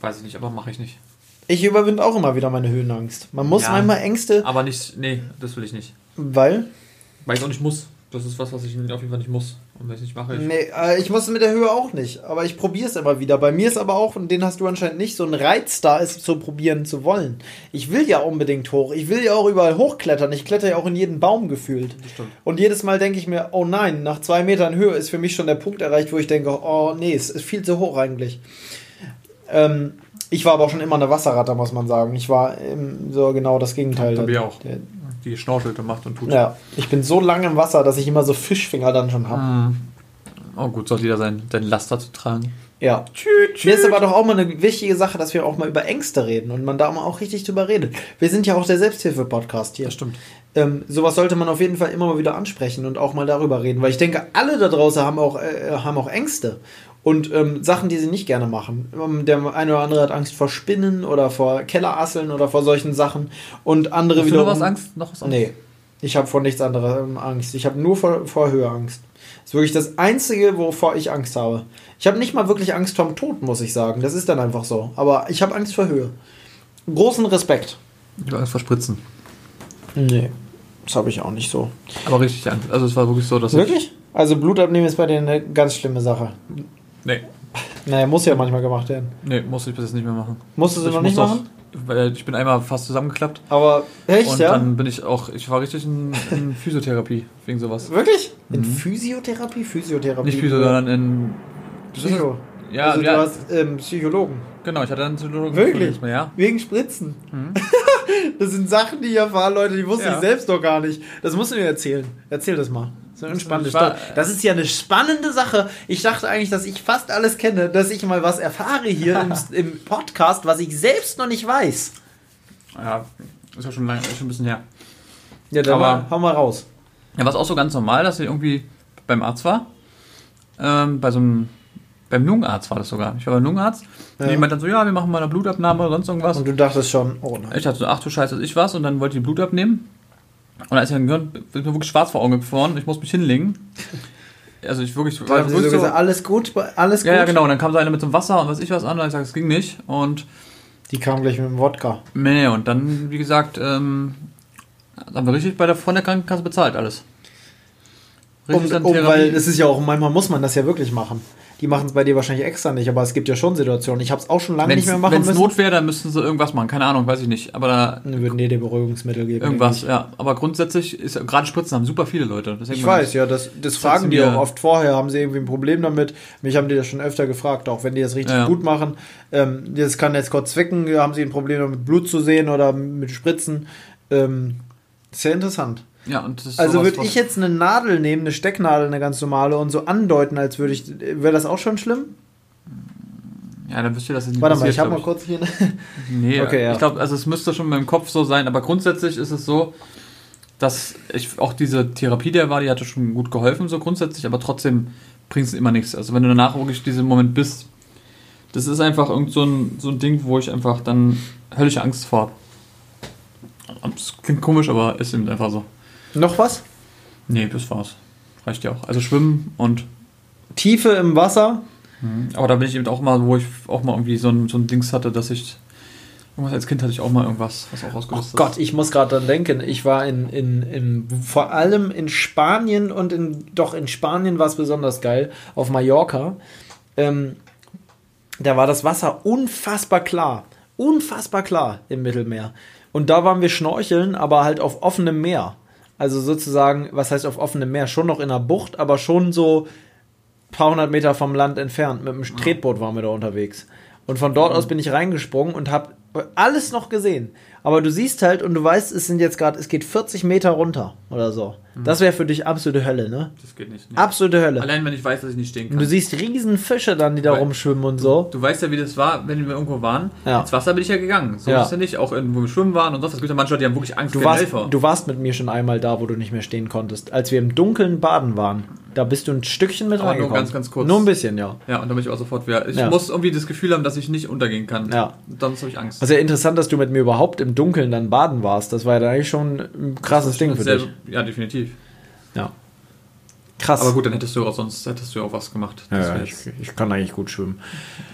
Speaker 2: Weiß ich nicht, aber mache ich nicht.
Speaker 1: Ich überwinde auch immer wieder meine Höhenangst. Man muss
Speaker 2: Ja.
Speaker 1: manchmal Ängste,
Speaker 2: Aber nicht, nee, das will ich nicht.
Speaker 1: weil.
Speaker 2: Weil ich auch nicht muss. Das ist was, was ich auf jeden Fall nicht muss. Und wenn ich nicht mache, ich.
Speaker 1: Nee, äh, ich muss es mit der Höhe auch nicht. Aber ich probiere es immer wieder. Bei mir ist aber auch, und den hast du anscheinend nicht, so ein Reiz da, es zu probieren zu wollen. Ich will ja unbedingt hoch. Ich will ja auch überall hochklettern. Ich kletter ja auch in jeden Baum gefühlt. Und jedes Mal denke ich mir, oh nein, nach zwei Metern Höhe ist für mich schon der Punkt erreicht, wo ich denke, oh nee, es ist viel zu hoch eigentlich. Ähm, ich war aber auch schon immer eine Wasserratte, muss man sagen. Ich war so genau das Gegenteil.
Speaker 2: Mir auch.
Speaker 1: Der,
Speaker 2: Die schnorchelt und macht und tut.
Speaker 1: ja, ich bin so lange im Wasser, dass ich immer so Fischfinger dann schon habe.
Speaker 2: Mhm. Oh gut, soll jeder sein, sein Laster zu tragen.
Speaker 1: Ja. Mir ist aber doch auch mal eine wichtige Sache, dass wir auch mal über Ängste reden und man da mal auch richtig drüber redet. Wir sind ja auch der Selbsthilfe-Podcast hier.
Speaker 2: Das stimmt.
Speaker 1: Ähm, sowas sollte man auf jeden Fall immer mal wieder ansprechen und auch mal darüber reden, weil ich denke, alle da draußen haben auch, äh, haben auch Ängste und ähm, Sachen, die sie nicht gerne machen. Ähm, Der eine oder andere hat Angst vor Spinnen oder vor Kellerasseln oder vor solchen Sachen und andere
Speaker 2: Hast du
Speaker 1: wiederum.
Speaker 2: noch was Angst? Noch was Angst?
Speaker 1: Nee, ich habe vor nichts anderem Angst. Ich habe nur vor, vor Höhe Angst. Das ist wirklich das Einzige, wovor ich Angst habe. Ich habe nicht mal wirklich Angst vorm Tod, muss ich sagen. Das ist dann einfach so. Aber ich habe Angst vor Höhe. Großen Respekt.
Speaker 2: Ich habe Angst vor Spritzen.
Speaker 1: Nee, das habe ich auch nicht so.
Speaker 2: Aber richtig Angst. Also es war wirklich so, dass ich.
Speaker 1: Wirklich? Also Blutabnehmen ist bei dir eine ganz schlimme Sache.
Speaker 2: Nee.
Speaker 1: Naja, muss ja manchmal gemacht werden.
Speaker 2: Nee, musste ich bis jetzt nicht mehr machen.
Speaker 1: Musstest du
Speaker 2: ich
Speaker 1: noch nicht machen?
Speaker 2: Auch, weil ich bin einmal fast zusammengeklappt.
Speaker 1: Aber echt,
Speaker 2: und
Speaker 1: ja?
Speaker 2: dann bin ich auch, ich war richtig in, in Physiotherapie wegen sowas.
Speaker 1: Wirklich? In
Speaker 2: Mhm.
Speaker 1: Physiotherapie? Physiotherapie.
Speaker 2: Nicht Physio, sondern in.
Speaker 1: Psycho.
Speaker 2: Ja,
Speaker 1: also
Speaker 2: ja.
Speaker 1: du hast ähm, Psychologen.
Speaker 2: Genau, ich hatte dann Psychologen.
Speaker 1: Wirklich?
Speaker 2: Mal, ja.
Speaker 1: Wegen Spritzen.
Speaker 2: Mhm.
Speaker 1: das sind Sachen, die ich erfahre, Leute, die wusste
Speaker 2: Ja.
Speaker 1: ich selbst doch gar nicht. Das musst du mir erzählen. Erzähl das mal. Das ist eine spannende Story. Das ist ja eine spannende Sache. Ich dachte eigentlich, dass ich fast alles kenne, dass ich mal was erfahre hier im, im Podcast, was ich selbst noch nicht weiß.
Speaker 2: Ja, ist ja schon lange, ist schon ein bisschen her.
Speaker 1: Ja, dann
Speaker 2: Aber-
Speaker 1: mal, hau mal raus.
Speaker 2: Ja, war es auch so ganz normal, dass ich irgendwie beim Arzt war. Ähm, bei so einem, beim Lungenarzt war das sogar. Ich war beim Lungenarzt.
Speaker 1: Ja.
Speaker 2: Und jemand dann so, ja, wir machen mal eine Blutabnahme oder sonst irgendwas.
Speaker 1: Und du dachtest schon, oh nein.
Speaker 2: Ich dachte so, ach du Scheiße, ich was. Und dann wollte ich die Blut abnehmen. Und dann ist mir gehört, bin mir wirklich schwarz vor Augen geworden. Ich muss mich hinlegen. Also ich wirklich,
Speaker 1: Da haben sie so
Speaker 2: wirklich so,
Speaker 1: gesagt, alles gut, alles gut.
Speaker 2: ja, ja, genau. Und dann kam so einer mit so einem Wasser und was ich was an. Und ich sag, es ging nicht. Und
Speaker 1: Die kam gleich mit dem Wodka.
Speaker 2: nee, und dann, wie gesagt, ähm, haben wir richtig bei der, von der Krankenkasse bezahlt alles.
Speaker 1: Um,
Speaker 2: dann
Speaker 1: um,
Speaker 2: Therapie.
Speaker 1: weil es ist ja auch, manchmal muss man das ja wirklich machen. Die machen es bei dir wahrscheinlich extra nicht, aber es gibt ja schon Situationen. Ich habe es auch schon lange nicht mehr machen
Speaker 2: Wenn es
Speaker 1: müssen.
Speaker 2: Not wäre, dann müssten sie irgendwas machen. Keine Ahnung, weiß ich nicht. Aber da
Speaker 1: Dann würden die dir Beruhigungsmittel geben.
Speaker 2: irgendwas, ja. Aber grundsätzlich ist gerade Spritzen haben super viele Leute.
Speaker 1: Ich, ich weiß, ja, das, das fragen die auch oft vorher. Haben sie irgendwie ein Problem damit? Mich haben die das schon öfter gefragt, auch wenn die das richtig
Speaker 2: Ja.
Speaker 1: gut machen. Ähm, das kann jetzt kurz zwicken. Haben sie ein Problem damit, Blut zu sehen oder mit Spritzen? Ähm, sehr interessant.
Speaker 2: Ja, und das ist
Speaker 1: Also würde ich jetzt eine Nadel nehmen, eine Stecknadel, eine ganz normale, und so andeuten, als würde ich. Wäre das auch schon schlimm?
Speaker 2: Ja, dann wisst ihr, dass es nicht
Speaker 1: Warte mal, ich habe mal kurz hier.
Speaker 2: Nee,
Speaker 1: Okay, ja.
Speaker 2: ich glaube, also es müsste schon im Kopf so sein, aber grundsätzlich ist es so, dass ich auch diese Therapie, der war, die hatte schon gut geholfen, so grundsätzlich, aber trotzdem bringt es immer nichts. Also wenn du danach wirklich diesen Moment bist, das ist einfach irgend so ein, so ein Ding, wo ich einfach dann höllische Angst vor habe. Das klingt komisch, aber ist eben einfach so.
Speaker 1: Noch was?
Speaker 2: Nee, das war's. Reicht ja auch. Also schwimmen und.
Speaker 1: Tiefe im Wasser.
Speaker 2: Aber da bin ich eben auch mal, wo ich auch mal irgendwie so ein, so ein Dings hatte, dass ich. Irgendwas als Kind hatte ich auch mal irgendwas, was auch
Speaker 1: Oh
Speaker 2: ausgelöst ist.
Speaker 1: Gott, ich muss gerade dran denken. Ich war in, in, in, vor allem in Spanien und in, doch in Spanien war es besonders geil, auf Mallorca. Ähm, da war das Wasser unfassbar klar. Unfassbar klar im Mittelmeer. Und da waren wir schnorcheln, aber halt auf offenem Meer. Also sozusagen, was heißt auf offenem Meer? Schon noch in einer Bucht, aber schon so paar hundert Meter vom Land entfernt. Mit dem Tretboot waren wir da unterwegs. Und von dort aus bin ich reingesprungen und habe alles noch gesehen. Aber du siehst halt und du weißt, es sind jetzt gerade, es geht 40 Meter runter oder so. Das wäre für dich absolute Hölle, ne?
Speaker 2: Das geht nicht. Nee.
Speaker 1: Absolute Hölle.
Speaker 2: Allein wenn ich weiß, dass ich nicht stehen
Speaker 1: Und
Speaker 2: kann.
Speaker 1: du siehst riesen Fische dann, die da
Speaker 2: Weil-
Speaker 1: rumschwimmen und so.
Speaker 2: Du weißt ja, wie das war, wenn wir irgendwo waren.
Speaker 1: Ja.
Speaker 2: Ins Wasser bin ich ja gegangen. So
Speaker 1: Ja.
Speaker 2: ist ja nicht. Auch irgendwo wir schwimmen waren und sonst. Es gibt ja manche die haben wirklich Angst
Speaker 1: Du
Speaker 2: vor
Speaker 1: warst,
Speaker 2: Helfer.
Speaker 1: du warst mit mir schon einmal da, wo du nicht mehr stehen konntest. Als wir im Dunkeln baden waren. Da bist du ein Stückchen mit
Speaker 2: Aber nur ganz, ganz kurz.
Speaker 1: Nur ein bisschen, ja.
Speaker 2: Ja, und da bin ich auch sofort wieder. Ich
Speaker 1: Ja.
Speaker 2: muss irgendwie das Gefühl haben, dass ich nicht untergehen kann.
Speaker 1: Ja.
Speaker 2: Sonst habe ich Angst.
Speaker 1: Also ja interessant, dass du mit mir überhaupt im Dunkeln dann baden warst. Das war ja dann eigentlich schon ein krasses Ding für
Speaker 2: Sehr-
Speaker 1: dich.
Speaker 2: Ja, definitiv.
Speaker 1: Ja. Krass.
Speaker 2: Aber gut, dann hättest du auch sonst hättest du auch was gemacht.
Speaker 1: Ja, ich, ich kann eigentlich gut schwimmen.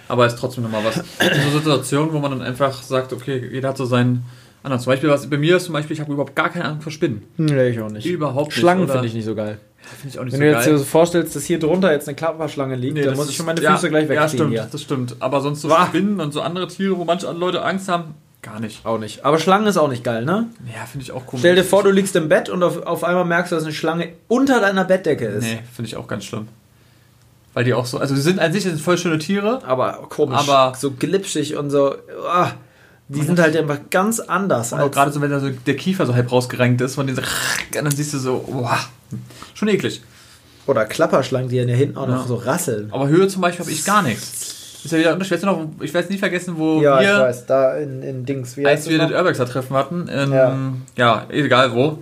Speaker 2: Aber ist trotzdem nochmal was. So Situationen, wo man dann einfach sagt, okay, jeder hat so seinen anderen. Zum Beispiel, was bei mir ist zum Beispiel, ich habe überhaupt gar keine Angst vor Spinnen.
Speaker 1: Nee, ich auch nicht.
Speaker 2: Überhaupt nicht.
Speaker 1: Schlangen finde ich nicht so geil.
Speaker 2: Finde ich auch nicht
Speaker 1: Wenn
Speaker 2: so
Speaker 1: du jetzt
Speaker 2: geil.
Speaker 1: dir so vorstellst, dass hier drunter jetzt eine Klapperschlange liegt,
Speaker 2: Nee,
Speaker 1: dann muss ich schon meine
Speaker 2: ja,
Speaker 1: Füße gleich wegziehen
Speaker 2: Ja, stimmt,
Speaker 1: hier.
Speaker 2: das stimmt. Aber sonst so
Speaker 1: Wah.
Speaker 2: Spinnen und so andere Tiere, wo manche Leute Angst haben, gar nicht.
Speaker 1: Auch nicht. Aber Schlangen ist auch nicht geil, ne?
Speaker 2: Ja, finde ich auch komisch.
Speaker 1: Stell dir vor, du liegst im Bett und auf, auf einmal merkst du, dass eine Schlange unter deiner Bettdecke ist.
Speaker 2: Nee, finde ich auch ganz schlimm. Weil die auch so, also die sind an sich das sind voll schöne Tiere.
Speaker 1: Aber komisch.
Speaker 2: Aber-
Speaker 1: so glitschig und so. ah, die sind halt einfach ganz anders.
Speaker 2: Und auch gerade so, wenn da so der Kiefer so halb rausgerenkt ist, von dieser, und dann siehst du so, boah, schon eklig.
Speaker 1: oder Klapperschlangen, die ja hinten auch
Speaker 2: Ja.
Speaker 1: noch so rasseln.
Speaker 2: Aber Höhe zum Beispiel habe ich gar nichts. Ist ja wieder. Weißt du noch, ich werde es nie vergessen, wo
Speaker 1: Ja, ich
Speaker 2: wir,
Speaker 1: weiß, da in, in Dings. Wie
Speaker 2: als wir
Speaker 1: das?
Speaker 2: Urbexer-Treffen hatten, in,
Speaker 1: Ja.
Speaker 2: ja. egal wo,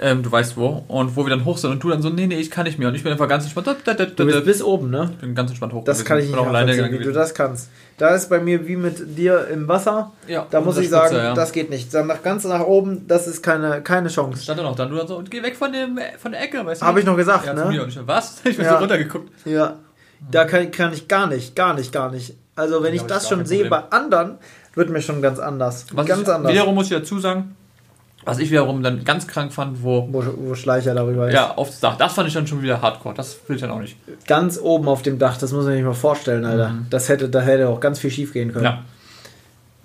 Speaker 2: ähm, du weißt wo, und wo wir dann hoch sind und du dann so, nee, nee, ich kann nicht mehr. Und ich bin einfach ganz entspannt. Da, da, da,
Speaker 1: Du bist bis oben, ne?
Speaker 2: ich bin ganz entspannt hoch.
Speaker 1: Das
Speaker 2: gewesen.
Speaker 1: kann ich nicht nachvollziehen,
Speaker 2: gegangen
Speaker 1: wie du das kannst. Da ist bei mir wie mit dir im Wasser.
Speaker 2: Ja,
Speaker 1: Da muss ich sagen,
Speaker 2: Spitze, ja.
Speaker 1: das geht nicht. Dann nach ganz nach oben, das ist keine, keine Chance.
Speaker 2: Stand er noch dann, du dann so, und geh weg von, dem, von der Ecke, weißt du?
Speaker 1: Habe ich noch gesagt,
Speaker 2: ja,
Speaker 1: ne?
Speaker 2: mir. Und ich so, was? Ich bin
Speaker 1: Ja.
Speaker 2: so runtergeguckt.
Speaker 1: Ja, da kann, kann ich gar nicht, gar nicht, gar nicht. Also wenn ich
Speaker 2: hab ich
Speaker 1: das schon sehe bei anderen, wird mir schon ganz anders.
Speaker 2: Was
Speaker 1: ganz
Speaker 2: ich,
Speaker 1: anders.
Speaker 2: Wiederum muss ich dazu sagen, was ich wiederum dann ganz krank fand, wo,
Speaker 1: Wo, wo Schleicher darüber ist.
Speaker 2: ja, aufs Dach, das fand ich dann schon wieder hardcore. Das will ich dann auch nicht.
Speaker 1: Ganz oben auf dem Dach, das muss man sich mal vorstellen, Alter.
Speaker 2: Mhm.
Speaker 1: Das hätte, da hätte auch ganz viel schief gehen können.
Speaker 2: Ja.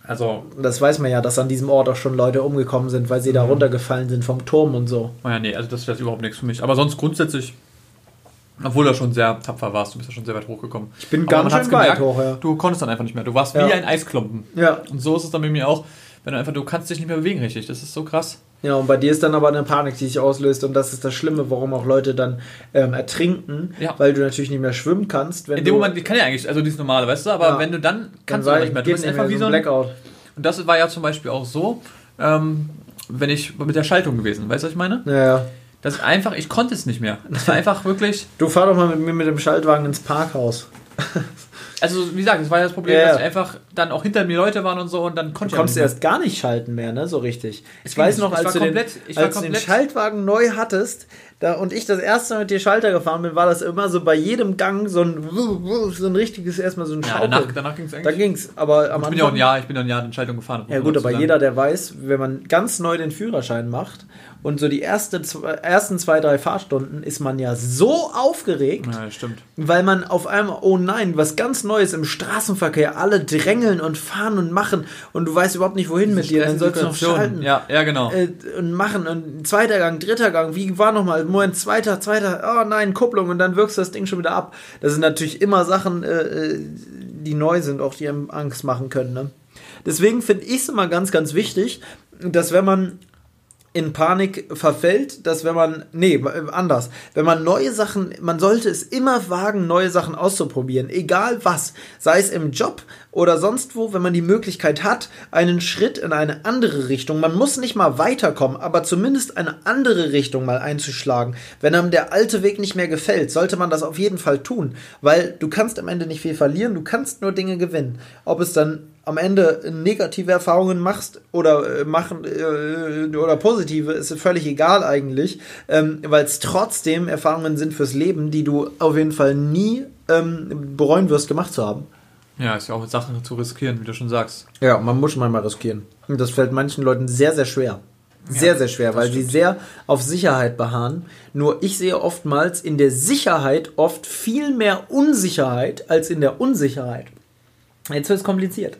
Speaker 2: Also,
Speaker 1: Das weiß man ja, dass an diesem Ort auch schon Leute umgekommen sind, weil sie
Speaker 2: Mhm.
Speaker 1: da runtergefallen sind vom Turm und so.
Speaker 2: naja, nee, also das wäre überhaupt nichts für mich. Aber sonst grundsätzlich, obwohl du schon sehr tapfer warst, du bist ja schon sehr weit hochgekommen.
Speaker 1: Ich bin ganz schön weit
Speaker 2: gemerkt,
Speaker 1: hoch, ja.
Speaker 2: Du konntest dann einfach nicht mehr. Du warst
Speaker 1: Ja.
Speaker 2: wie ein Eisklumpen.
Speaker 1: Ja,
Speaker 2: Und so ist es dann bei mir auch, wenn du einfach, du kannst dich nicht mehr bewegen richtig. Das ist so krass.
Speaker 1: ja, und bei dir ist dann aber eine Panik, die sich auslöst und das ist das Schlimme, warum auch Leute dann ähm, ertrinken,
Speaker 2: Ja.
Speaker 1: weil du natürlich nicht mehr schwimmen kannst. Wenn
Speaker 2: In dem
Speaker 1: du,
Speaker 2: Moment, ich kann ja eigentlich, also dieses normale, weißt du, aber
Speaker 1: Ja.
Speaker 2: wenn du dann
Speaker 1: dann
Speaker 2: kannst du
Speaker 1: sei-
Speaker 2: nicht mehr. Du bist einfach wie so ein
Speaker 1: Blackout.
Speaker 2: Und das war ja zum Beispiel auch so, ähm, wenn ich mit der Schaltung gewesen, weißt du, was ich meine?
Speaker 1: Ja, ja.
Speaker 2: Das ist einfach, ich konnte es nicht mehr. Das war einfach wirklich,
Speaker 1: Du fahr doch mal mit mir mit dem Schaltwagen ins Parkhaus.
Speaker 2: also wie gesagt, das war ja das Problem,
Speaker 1: Ja, ja.
Speaker 2: dass einfach dann auch hinter mir Leute waren und so und dann
Speaker 1: Du
Speaker 2: konnte ich
Speaker 1: konntest erst gar nicht schalten mehr, ne? So richtig. Ich weiß
Speaker 2: nicht.
Speaker 1: noch, als du den,
Speaker 2: komplett- war
Speaker 1: als du den Schaltwagen neu hattest da, und ich das erste Mal mit dir Schalter gefahren bin, war das immer so bei jedem Gang so ein, so ein richtiges, erstmal so ein
Speaker 2: mehr. Ja, danach, danach ging es
Speaker 1: da
Speaker 2: eigentlich.
Speaker 1: ging's, aber am
Speaker 2: ich bin ja auch ein. Jahr, ich bin ja ein Jahr in Schaltung gefahren.
Speaker 1: Ja gut, aber jeder, der weiß, wenn man ganz neu den Führerschein macht und so die erste, zwei- ersten zwei, drei Fahrstunden, ist man ja so aufgeregt,
Speaker 2: Ja, stimmt.
Speaker 1: weil man auf einmal, oh nein, was ganz Neues im Straßenverkehr, alle drängeln und fahren und machen und du weißt überhaupt nicht, wohin mit dir, dann sollst du noch schalten.
Speaker 2: Ja, ja, genau.
Speaker 1: Äh, und machen und zweiter Gang, dritter Gang, wie war nochmal, Moment, zweiter, zweiter, oh nein, Kupplung und dann wirkst du das Ding schon wieder ab. Das sind natürlich immer Sachen, äh, äh, die neu sind, auch die einem Angst machen können. Ne? Deswegen finde ich es immer ganz, ganz wichtig, dass wenn man in Panik verfällt, dass wenn man, nee, anders, wenn man neue Sachen, man sollte es immer wagen, neue Sachen auszuprobieren, egal was, sei es im Job oder sonst wo, wenn man die Möglichkeit hat, einen Schritt in eine andere Richtung, man muss nicht mal weiterkommen, aber zumindest eine andere Richtung mal einzuschlagen. Wenn einem der alte Weg nicht mehr gefällt, sollte man das auf jeden Fall tun, weil du kannst am Ende nicht viel verlieren, du kannst nur Dinge gewinnen. Ob es dann am Ende negative Erfahrungen machst oder äh, machen äh, oder positive, ist völlig egal eigentlich, ähm, weil es trotzdem Erfahrungen sind fürs Leben, die du auf jeden Fall nie ähm, bereuen wirst, gemacht zu haben.
Speaker 2: Ja, ist ja auch mit Sachen zu riskieren, wie du schon sagst.
Speaker 1: Ja, man muss manchmal riskieren. Und das fällt manchen Leuten sehr, sehr schwer. Sehr, sehr schwer, weil sie sehr auf Sicherheit beharren. Nur ich sehe oftmals in der Sicherheit oft viel mehr Unsicherheit als in der Unsicherheit. Jetzt wird es kompliziert.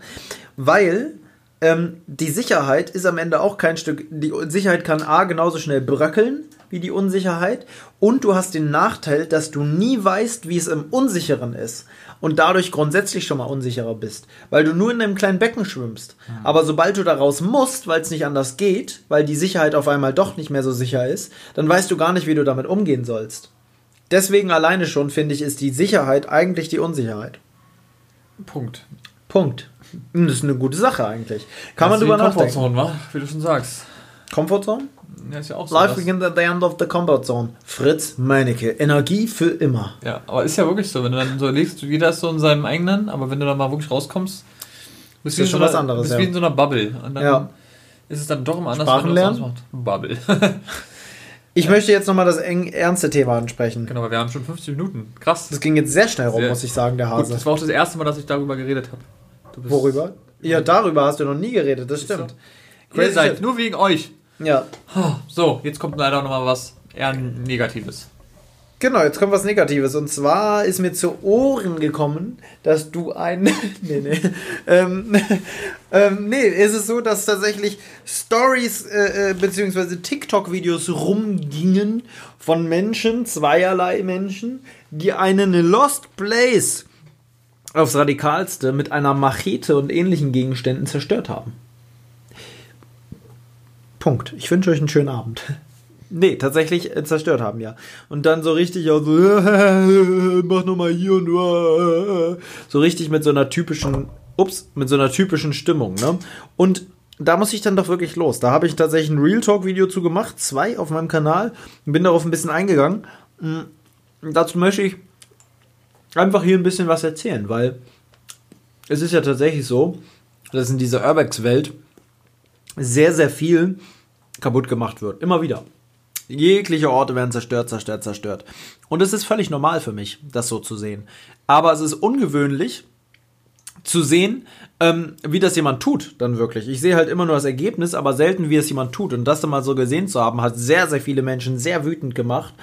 Speaker 1: Weil ähm, die Sicherheit ist am Ende auch kein Stück. Die Sicherheit kann A genauso schnell bröckeln wie die Unsicherheit und du hast den Nachteil, dass du nie weißt, wie es im Unsicheren ist und dadurch grundsätzlich schon mal unsicherer bist, weil du nur in einem kleinen Becken schwimmst. Aber sobald du daraus musst, weil es nicht anders geht, weil die Sicherheit auf einmal doch nicht mehr so sicher ist, dann weißt du gar nicht, wie du damit umgehen sollst. Deswegen alleine schon, finde ich, ist die Sicherheit eigentlich die Unsicherheit.
Speaker 2: Punkt.
Speaker 1: Punkt. Das ist eine gute Sache eigentlich. Kann man
Speaker 2: Das ist
Speaker 1: drüber nachdenken.
Speaker 2: Comfortzone, wa? Wie du schon sagst.
Speaker 1: Comfortzone?
Speaker 2: Ja, ist ja auch so.
Speaker 1: Life begins at the end of the comfort zone. Fritz Meinecke. Energie für immer.
Speaker 2: Ja, aber ist ja wirklich so, wenn du dann so legst, jeder ist so in seinem eigenen, aber wenn du dann mal wirklich rauskommst, bist
Speaker 1: Ist
Speaker 2: du
Speaker 1: schon
Speaker 2: in
Speaker 1: was
Speaker 2: so einer-
Speaker 1: anderes,
Speaker 2: bist
Speaker 1: ja.
Speaker 2: wie in so einer Bubble. Und dann
Speaker 1: Ja.
Speaker 2: ist es dann doch immer anders,
Speaker 1: Sprachen lernen?
Speaker 2: Bubble.
Speaker 1: Ich möchte jetzt nochmal das eng ernste Thema ansprechen.
Speaker 2: genau, aber wir haben schon 50 Minuten. Krass.
Speaker 1: Das ging jetzt sehr schnell rum,
Speaker 2: Sehr-
Speaker 1: muss ich sagen, der
Speaker 2: Gut,
Speaker 1: Hase.
Speaker 2: das war auch das erste Mal, dass ich darüber geredet habe.
Speaker 1: Worüber? Ja, darüber hast du noch nie geredet, das stimmt.
Speaker 2: Ihr
Speaker 1: Crazy
Speaker 2: seid nur wegen euch.
Speaker 1: Ja,
Speaker 2: So, jetzt kommt leider nochmal was eher Negatives.
Speaker 1: genau, jetzt kommt was Negatives. Und zwar ist mir zu Ohren gekommen, dass du ein. nee, nee. Ähm, ähm, nee, ist es so, dass tatsächlich Stories äh, äh, beziehungsweise TikTok-Videos rumgingen von Menschen, zweierlei Menschen, die einen Lost Place aufs Radikalste mit einer Machete und ähnlichen Gegenständen zerstört haben. Punkt. Ich wünsche euch einen schönen Abend. Nee, tatsächlich äh, zerstört haben, ja. Und dann so richtig auch so, mach nochmal hier und äh, so richtig mit so einer typischen, ups, mit so einer typischen Stimmung, ne? Und da muss ich dann doch wirklich los. Da habe ich tatsächlich ein Real Talk Video zu gemacht, zwei auf meinem Kanal, bin darauf ein bisschen eingegangen. Mm, Dazu möchte ich einfach hier ein bisschen was erzählen, weil es ist ja tatsächlich so, dass in dieser Urbex-Welt sehr, sehr viel kaputt gemacht wird. Immer wieder. Jegliche Orte werden zerstört, zerstört, zerstört. Und es ist völlig normal für mich, das so zu sehen. Aber es ist ungewöhnlich zu sehen, ähm, wie das jemand tut, dann wirklich. Ich sehe halt immer nur das Ergebnis, aber selten, wie es jemand tut. Und das dann mal so gesehen zu haben, hat sehr, sehr viele Menschen sehr wütend gemacht.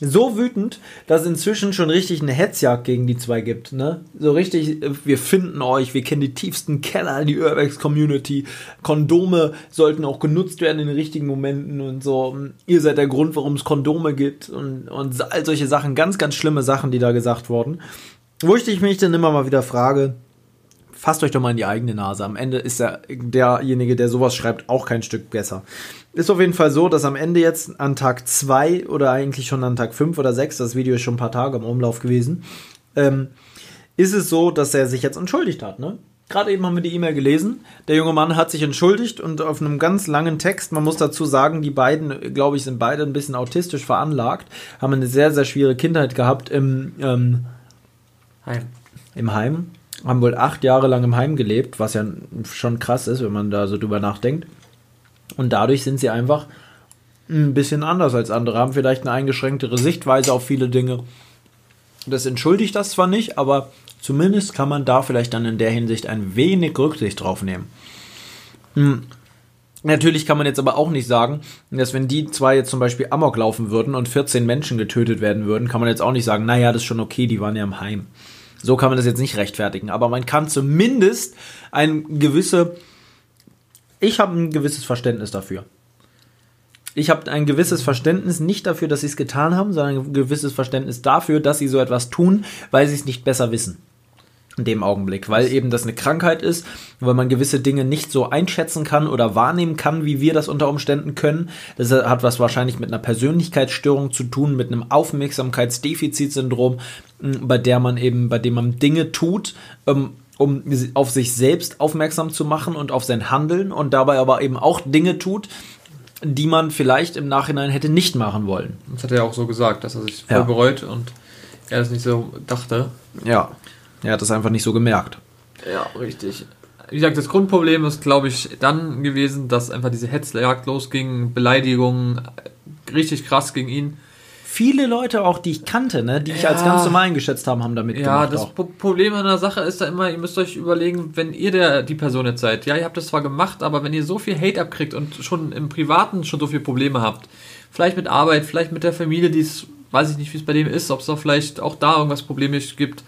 Speaker 1: So wütend, dass es inzwischen schon richtig eine Hetzjagd gegen die zwei gibt. Ne? So richtig, wir finden euch, wir kennen die tiefsten Keller die Urbex-Community. Kondome sollten auch genutzt werden in den richtigen Momenten und so. Ihr seid der Grund, warum es Kondome gibt und, und all solche Sachen. Ganz, ganz schlimme Sachen, die da gesagt wurden. Wo ich mich dann immer mal wieder frage, fasst euch doch mal in die eigene Nase. Am Ende ist der, derjenige, der sowas schreibt, auch kein Stück besser. Ist auf jeden Fall so, dass am Ende jetzt an Tag 2 oder eigentlich schon an Tag 5 oder 6, das Video ist schon ein paar Tage im Umlauf gewesen, ähm, ist es so, dass er sich jetzt entschuldigt hat. Ne? Gerade eben haben wir die E-Mail gelesen. Der junge Mann hat sich entschuldigt und auf einem ganz langen Text, man muss dazu sagen, die beiden, glaube ich, sind beide ein bisschen autistisch veranlagt, haben eine sehr, sehr schwere Kindheit gehabt im, ähm,
Speaker 2: Heim.
Speaker 1: im Heim, haben wohl acht Jahre lang im Heim gelebt, was ja schon krass ist, wenn man da so drüber nachdenkt. Und dadurch sind sie einfach ein bisschen anders als andere, haben vielleicht eine eingeschränktere Sichtweise auf viele Dinge. Das entschuldigt das zwar nicht, aber zumindest kann man da vielleicht dann in der Hinsicht ein wenig Rücksicht drauf nehmen. Hm. Natürlich kann man jetzt aber auch nicht sagen, dass wenn die zwei jetzt zum Beispiel Amok laufen würden und 14 Menschen getötet werden würden, kann man jetzt auch nicht sagen, naja, das ist schon okay, die waren ja im Heim. So kann man das jetzt nicht rechtfertigen, aber man kann zumindest ein gewisse, ich habe ein gewisses Verständnis dafür. Ich habe ein gewisses Verständnis nicht dafür, dass sie es getan haben, sondern ein gewisses Verständnis dafür, dass sie so etwas tun, weil sie es nicht besser wissen. In dem Augenblick, weil eben das eine Krankheit ist, weil man gewisse Dinge nicht so einschätzen kann oder wahrnehmen kann, wie wir das unter Umständen können. Das hat was wahrscheinlich mit einer Persönlichkeitsstörung zu tun, mit einem Aufmerksamkeitsdefizitsyndrom, bei der man eben, bei dem man Dinge tut, ähm, um auf sich selbst aufmerksam zu machen und auf sein Handeln und dabei aber eben auch Dinge tut, die man vielleicht im Nachhinein hätte nicht machen wollen.
Speaker 2: Das hat er ja auch so gesagt, dass er sich voll
Speaker 1: Ja.
Speaker 2: bereut und er das nicht so dachte.
Speaker 1: Ja. Er hat das einfach nicht so gemerkt.
Speaker 2: Ja, richtig. Wie gesagt, das Grundproblem ist, glaube ich, dann gewesen, dass einfach diese Hetzjagd losging, Beleidigungen, richtig krass gegen ihn.
Speaker 1: Viele Leute auch, die ich kannte, ne, die ich
Speaker 2: Ja.
Speaker 1: als ganz normal eingeschätzt haben, haben damit
Speaker 2: Ja,
Speaker 1: gemacht
Speaker 2: das
Speaker 1: auch.
Speaker 2: Pro- Problem an der Sache ist da immer, ihr müsst euch überlegen, wenn ihr der, die Person jetzt seid, ja, ihr habt das zwar gemacht, aber wenn ihr so viel Hate abkriegt und schon im Privaten schon so viele Probleme habt, vielleicht mit Arbeit, vielleicht mit der Familie, die es, weiß ich nicht, wie es bei dem ist, ob es da vielleicht auch da irgendwas Problemisch gibt,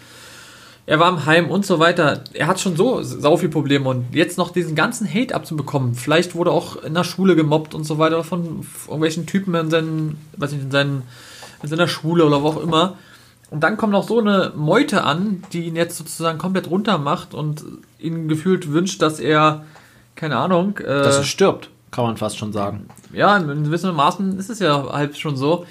Speaker 2: er war im Heim und so weiter. Er hat schon so sau viel Probleme und jetzt noch diesen ganzen Hate abzubekommen. Vielleicht wurde auch in der Schule gemobbt und so weiter von irgendwelchen Typen in seinen, weiß nicht, in seinen, in seiner Schule oder wo auch immer. Und dann kommt noch so eine Meute an, die ihn jetzt sozusagen komplett runter macht und ihn gefühlt wünscht, dass er, keine Ahnung, äh,
Speaker 1: Dass er stirbt, kann man fast schon sagen.
Speaker 2: ja, in gewissem Maßen ist es ja halb schon so.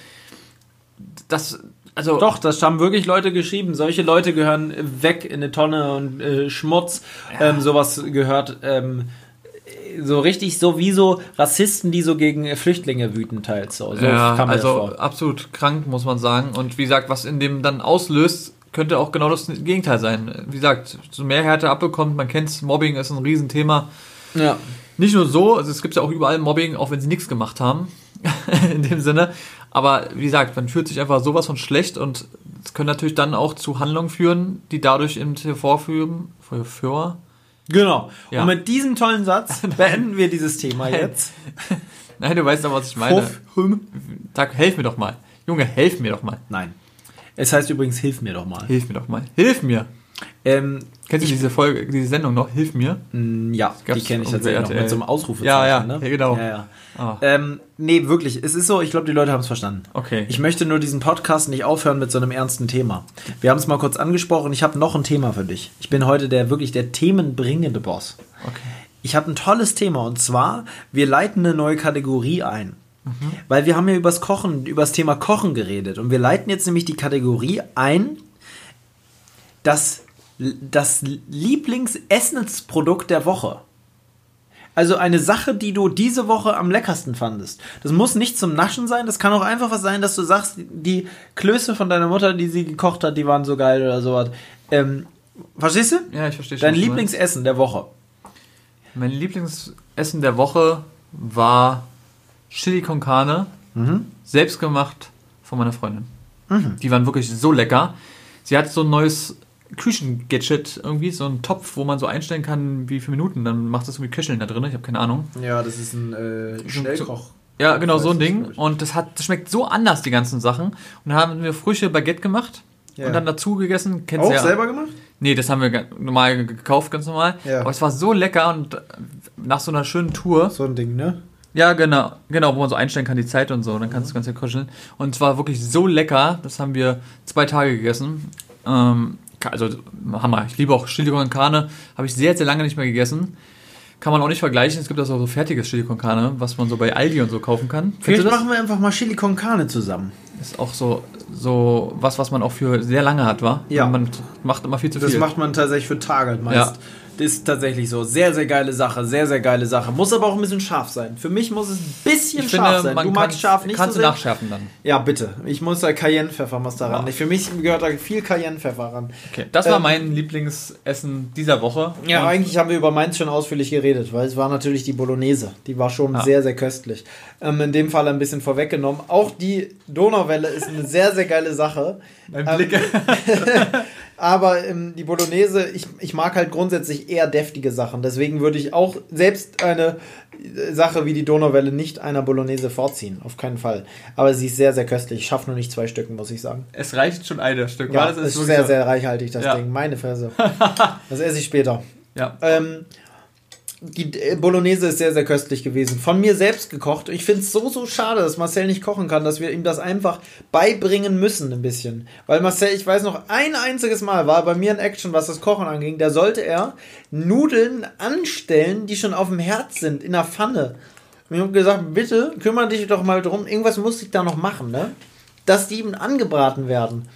Speaker 2: Das, also
Speaker 1: Doch, das haben wirklich Leute geschrieben. Solche Leute gehören weg in eine Tonne und äh, Schmutz. Ähm, sowas gehört ähm, so richtig so wie so Rassisten, die so gegen äh, Flüchtlinge wüten teils. So, so
Speaker 2: ja,
Speaker 1: kam
Speaker 2: also
Speaker 1: vor.
Speaker 2: absolut krank, muss man sagen. Und wie gesagt, was in dem dann auslöst, könnte auch genau das Gegenteil sein. Wie gesagt, so mehr Härte abbekommt, man kennt Mobbing ist ein Riesenthema.
Speaker 1: Ja.
Speaker 2: Nicht nur so, also es gibt ja auch überall Mobbing, auch wenn sie nichts gemacht haben. in dem Sinne. Aber wie gesagt, man fühlt sich einfach sowas von schlecht und es können natürlich dann auch zu Handlungen führen, die dadurch eben hervorführen. Für,
Speaker 1: Genau.
Speaker 2: Ja.
Speaker 1: Und mit diesem tollen Satz beenden wir dieses Thema jetzt.
Speaker 2: Nein, du weißt doch, was ich meine. Sag, helf mir doch mal. Junge, helf mir doch mal.
Speaker 1: Nein. Es heißt übrigens, hilf mir doch mal.
Speaker 2: Hilf mir doch mal. Hilf mir.
Speaker 1: Ähm,
Speaker 2: Kennst du diese Folge, diese Sendung noch? Hilf mir.
Speaker 1: mh, ja, die kenne ich tatsächlich noch mit so einem Ausrufezeichen.
Speaker 2: Ja, ja,
Speaker 1: ne?
Speaker 2: ja, genau.
Speaker 1: Ja, ja.
Speaker 2: Ah.
Speaker 1: Ähm, nee, wirklich. Es ist so, ich glaube, die Leute haben es verstanden.
Speaker 2: Okay.
Speaker 1: Ich möchte nur diesen Podcast nicht aufhören mit so einem ernsten Thema. Wir haben es mal kurz angesprochen. Ich habe noch ein Thema für dich. Ich bin heute der wirklich der themenbringende Boss.
Speaker 2: Okay.
Speaker 1: Ich habe ein tolles Thema und zwar, wir leiten eine neue Kategorie ein. Weil wir haben ja übers Kochen, übers Thema Kochen geredet und wir leiten jetzt nämlich die Kategorie ein, das, das Lieblingsessensprodukt der Woche. Also eine Sache, die du diese Woche am leckersten fandest. Das muss nicht zum Naschen sein, das kann auch einfach was sein, dass du sagst, die Klöße von deiner Mutter, die sie gekocht hat, die waren so geil oder sowas. Ähm, verstehst du?
Speaker 2: Ja, ich verstehe schon.
Speaker 1: Dein Lieblingsessen der Woche.
Speaker 2: Mein Lieblingsessen der Woche war Chili con Carne. Selbst gemacht von meiner Freundin. Die waren wirklich so lecker. Sie hat so ein neues Küchengadget, irgendwie, so einen Topf, wo man so einstellen kann, wie viele Minuten. Dann macht das irgendwie Köcheln da drin. Ich habe keine Ahnung.
Speaker 1: Ja, das ist ein äh,
Speaker 2: Schnellkoch. Ja, genau, so ein Ding. Und das hat, das schmeckt so anders, die ganzen Sachen. Und dann haben wir frische Baguette gemacht
Speaker 1: Ja.
Speaker 2: und dann dazu gegessen. Kennst
Speaker 1: Auch
Speaker 2: du ja.
Speaker 1: selber gemacht?
Speaker 2: Nee, das haben wir normal ge- gekauft, ganz normal.
Speaker 1: Ja.
Speaker 2: Aber es war so lecker und äh, nach so einer schönen Tour.
Speaker 1: So ein Ding, ne?
Speaker 2: Ja, genau, genau, wo man so einstellen kann, die Zeit und so. Dann
Speaker 1: Mhm.
Speaker 2: kannst du ganz kuscheln. Und es war wirklich so lecker. Das haben wir zwei Tage gegessen. Ähm, also Hammer. Ich liebe auch Chili con Carne. Habe ich sehr, sehr lange nicht mehr gegessen. Kann man auch nicht vergleichen. Es gibt auch so fertiges Chili con Carne, was man so bei Aldi und so kaufen kann.
Speaker 1: Vielleicht
Speaker 2: das?
Speaker 1: machen wir einfach mal Chili con Carne zusammen.
Speaker 2: ist auch so, so was, was man auch für sehr lange hat, war.
Speaker 1: Ja.
Speaker 2: Man macht immer viel zu
Speaker 1: Das
Speaker 2: viel.
Speaker 1: macht man tatsächlich für Tage meist.
Speaker 2: Ja.
Speaker 1: Ist tatsächlich so. Sehr, sehr geile Sache. Sehr, sehr geile Sache. Muss aber auch ein bisschen scharf sein. Für mich muss es ein bisschen
Speaker 2: ich
Speaker 1: scharf
Speaker 2: finde,
Speaker 1: sein. Du magst scharf nicht
Speaker 2: kannst
Speaker 1: so
Speaker 2: du
Speaker 1: sehr?
Speaker 2: nachschärfen dann.
Speaker 1: Ja, bitte. Ich muss da Cayennepfeffer muss da ran.
Speaker 2: Ja.
Speaker 1: Für mich gehört da viel Cayennepfeffer ran.
Speaker 2: Okay. Das war
Speaker 1: Ähm,
Speaker 2: mein Lieblingsessen dieser Woche.
Speaker 1: Ja,
Speaker 2: Und
Speaker 1: eigentlich haben wir über Mainz schon ausführlich geredet, weil es war natürlich die Bolognese. Die war schon
Speaker 2: Ja.
Speaker 1: sehr, sehr köstlich. Ähm, in dem Fall ein bisschen vorweggenommen. Auch die Donauwelle ist eine sehr, sehr geile Sache.
Speaker 2: mein
Speaker 1: Ähm,
Speaker 2: Blick.
Speaker 1: Aber ähm, die Bolognese, ich, ich mag halt grundsätzlich eher deftige Sachen. Deswegen würde ich auch selbst eine äh, Sache wie die Donauwelle nicht einer Bolognese vorziehen. Auf keinen Fall. Aber sie ist sehr, sehr köstlich. Ich schaffe nur nicht zwei Stücken, muss ich sagen.
Speaker 2: es reicht schon ein Stück.
Speaker 1: Ja, das ist
Speaker 2: wirklich
Speaker 1: sehr, sehr reichhaltig, das
Speaker 2: Ja.
Speaker 1: Ding. Meine Fresse. Das esse ich später.
Speaker 2: Ja.
Speaker 1: Ähm, die äh, Bolognese ist sehr, sehr köstlich gewesen. Von mir selbst gekocht. Ich finde es so, so schade, dass Marcel nicht kochen kann, dass wir ihm das einfach beibringen müssen, ein bisschen. Weil Marcel, ich weiß noch, ein einziges Mal war bei mir in Action, was das Kochen anging. Da sollte er Nudeln anstellen, die schon auf dem Herd sind, in der Pfanne. Und ich habe gesagt, bitte kümmere dich doch mal drum. Irgendwas muss ich da noch machen, ne? Dass die eben angebraten werden.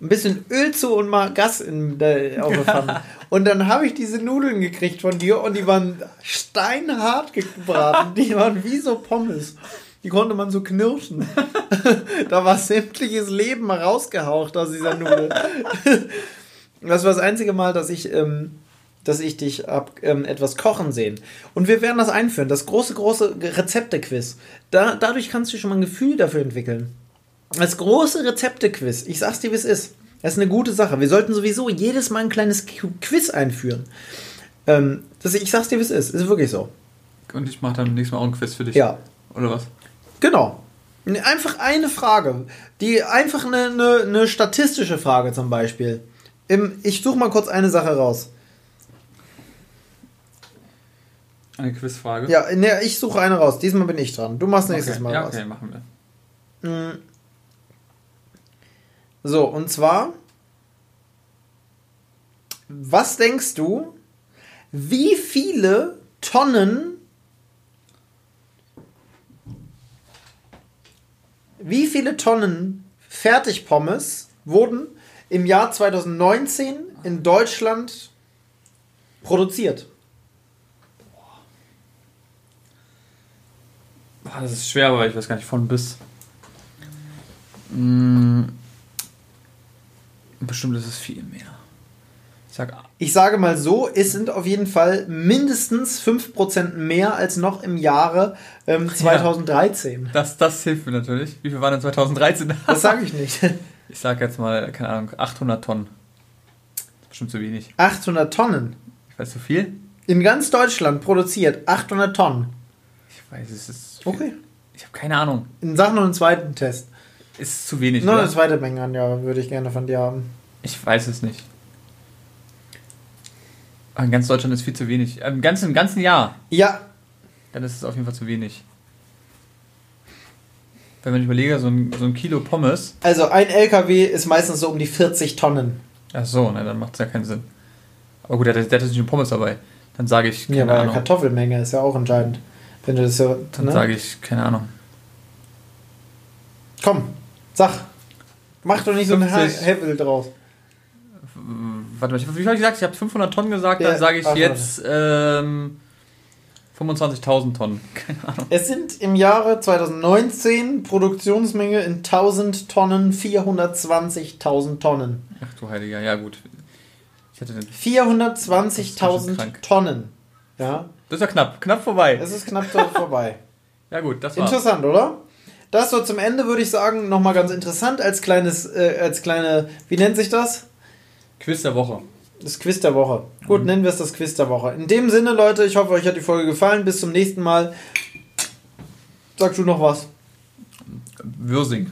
Speaker 1: Ein bisschen Öl zu und mal Gas in der, auf der Pfanne. Und dann habe ich diese Nudeln gekriegt von dir und die waren steinhart gebraten. Die waren wie so Pommes. Die konnte man so knirschen. da war sämtliches Leben mal rausgehaucht aus dieser Nudel. das war das einzige Mal, dass ich, ähm, dass ich dich hab ähm, etwas kochen sehen. Und wir werden das einführen. Das große, große Rezepte-Quiz. Da, dadurch kannst du schon mal ein Gefühl dafür entwickeln. Das große Rezepte-Quiz. Ich sag's dir, wie es ist. Das ist eine gute Sache. Wir sollten sowieso jedes Mal ein kleines Qu- Quiz einführen. Ähm, das, ich sag's dir, wie es ist. Ist wirklich so.
Speaker 2: Und ich mache dann nächstes Mal auch ein Quiz für dich.
Speaker 1: Ja.
Speaker 2: Oder was?
Speaker 1: Genau. Einfach eine Frage. Die einfach eine, eine, eine statistische Frage zum Beispiel. Im, ich suche mal kurz eine Sache raus.
Speaker 2: Eine Quizfrage?
Speaker 1: Ja, ne, ich suche eine raus. Diesmal bin ich dran. Du machst nächstes
Speaker 2: okay.
Speaker 1: Mal
Speaker 2: ja,
Speaker 1: raus.
Speaker 2: okay, machen wir.
Speaker 1: So, und zwar, was denkst du, wie viele Tonnen, wie viele Tonnen Fertigpommes wurden im Jahr 2019 in Deutschland produziert?
Speaker 2: Boah, das ist schwer, aber ich weiß gar nicht von bis. Mm, bestimmt ist es viel mehr. Ich sag,
Speaker 1: Ich sage mal so, es sind auf jeden Fall mindestens 5% mehr als noch im Jahre ähm, 2013.
Speaker 2: das, das hilft mir natürlich. Wie viel waren denn 2013 da?
Speaker 1: Das sage ich nicht.
Speaker 2: Ich sag jetzt mal, keine Ahnung, 800 Tonnen. Bestimmt zu wenig.
Speaker 1: 800 Tonnen.
Speaker 2: Ich weiß zu viel?
Speaker 1: In ganz Deutschland produziert 800 Tonnen.
Speaker 2: Ich weiß, es ist. Viel.
Speaker 1: Okay.
Speaker 2: Ich habe keine Ahnung.
Speaker 1: In Sachen noch einen zweiten Test.
Speaker 2: Ist zu wenig. Oder?
Speaker 1: eine zweite Menge an, ja, würde ich gerne von dir haben.
Speaker 2: Ich weiß es nicht. Aber in ganz Deutschland ist viel zu wenig. Im ganzen, im ganzen Jahr.
Speaker 1: Ja,
Speaker 2: Dann ist es auf jeden Fall zu wenig. Wenn man überlege, so ein, so ein Kilo Pommes.
Speaker 1: also ein LKW ist meistens so um die 40 Tonnen.
Speaker 2: Ach so, ne, dann macht es ja keinen Sinn. Aber gut, der, der hat jetzt nicht eine Pommes dabei. Dann sage ich, keine
Speaker 1: Ja, weil
Speaker 2: Ahnung.
Speaker 1: Kartoffelmenge ist ja auch entscheidend. Wenn du das so.
Speaker 2: Dann
Speaker 1: ne?
Speaker 2: sage ich, keine Ahnung.
Speaker 1: Komm, sag. Mach doch nicht so ein
Speaker 2: 50.
Speaker 1: Hevel draus.
Speaker 2: Warte mal, ich- wie habe ich gesagt? Ich habe 500 Tonnen gesagt,
Speaker 1: Ja,
Speaker 2: dann sage ich
Speaker 1: 800.
Speaker 2: jetzt ähm, 25.000 Tonnen. Keine Ahnung.
Speaker 1: Es sind im Jahre 2019 Produktionsmenge in 1000 Tonnen 420.000 Tonnen.
Speaker 2: Ach du Heiliger, ja gut. Ich hatte den, Das ist
Speaker 1: 420.000
Speaker 2: krank.
Speaker 1: Tonnen. Ja,
Speaker 2: das ist ja knapp, knapp vorbei.
Speaker 1: es ist knapp so vorbei.
Speaker 2: Ja gut, das war's.
Speaker 1: Interessant, oder? Das so zum Ende würde ich sagen, nochmal ganz interessant als kleines, äh, als kleine, wie nennt sich das?
Speaker 2: Quiz der Woche.
Speaker 1: Das Quiz der Woche. Gut,
Speaker 2: Mhm.
Speaker 1: nennen wir es das Quiz der Woche. In dem Sinne, Leute, ich hoffe, euch hat die Folge gefallen. Bis zum nächsten Mal. Sagst du noch was?
Speaker 2: Würsing.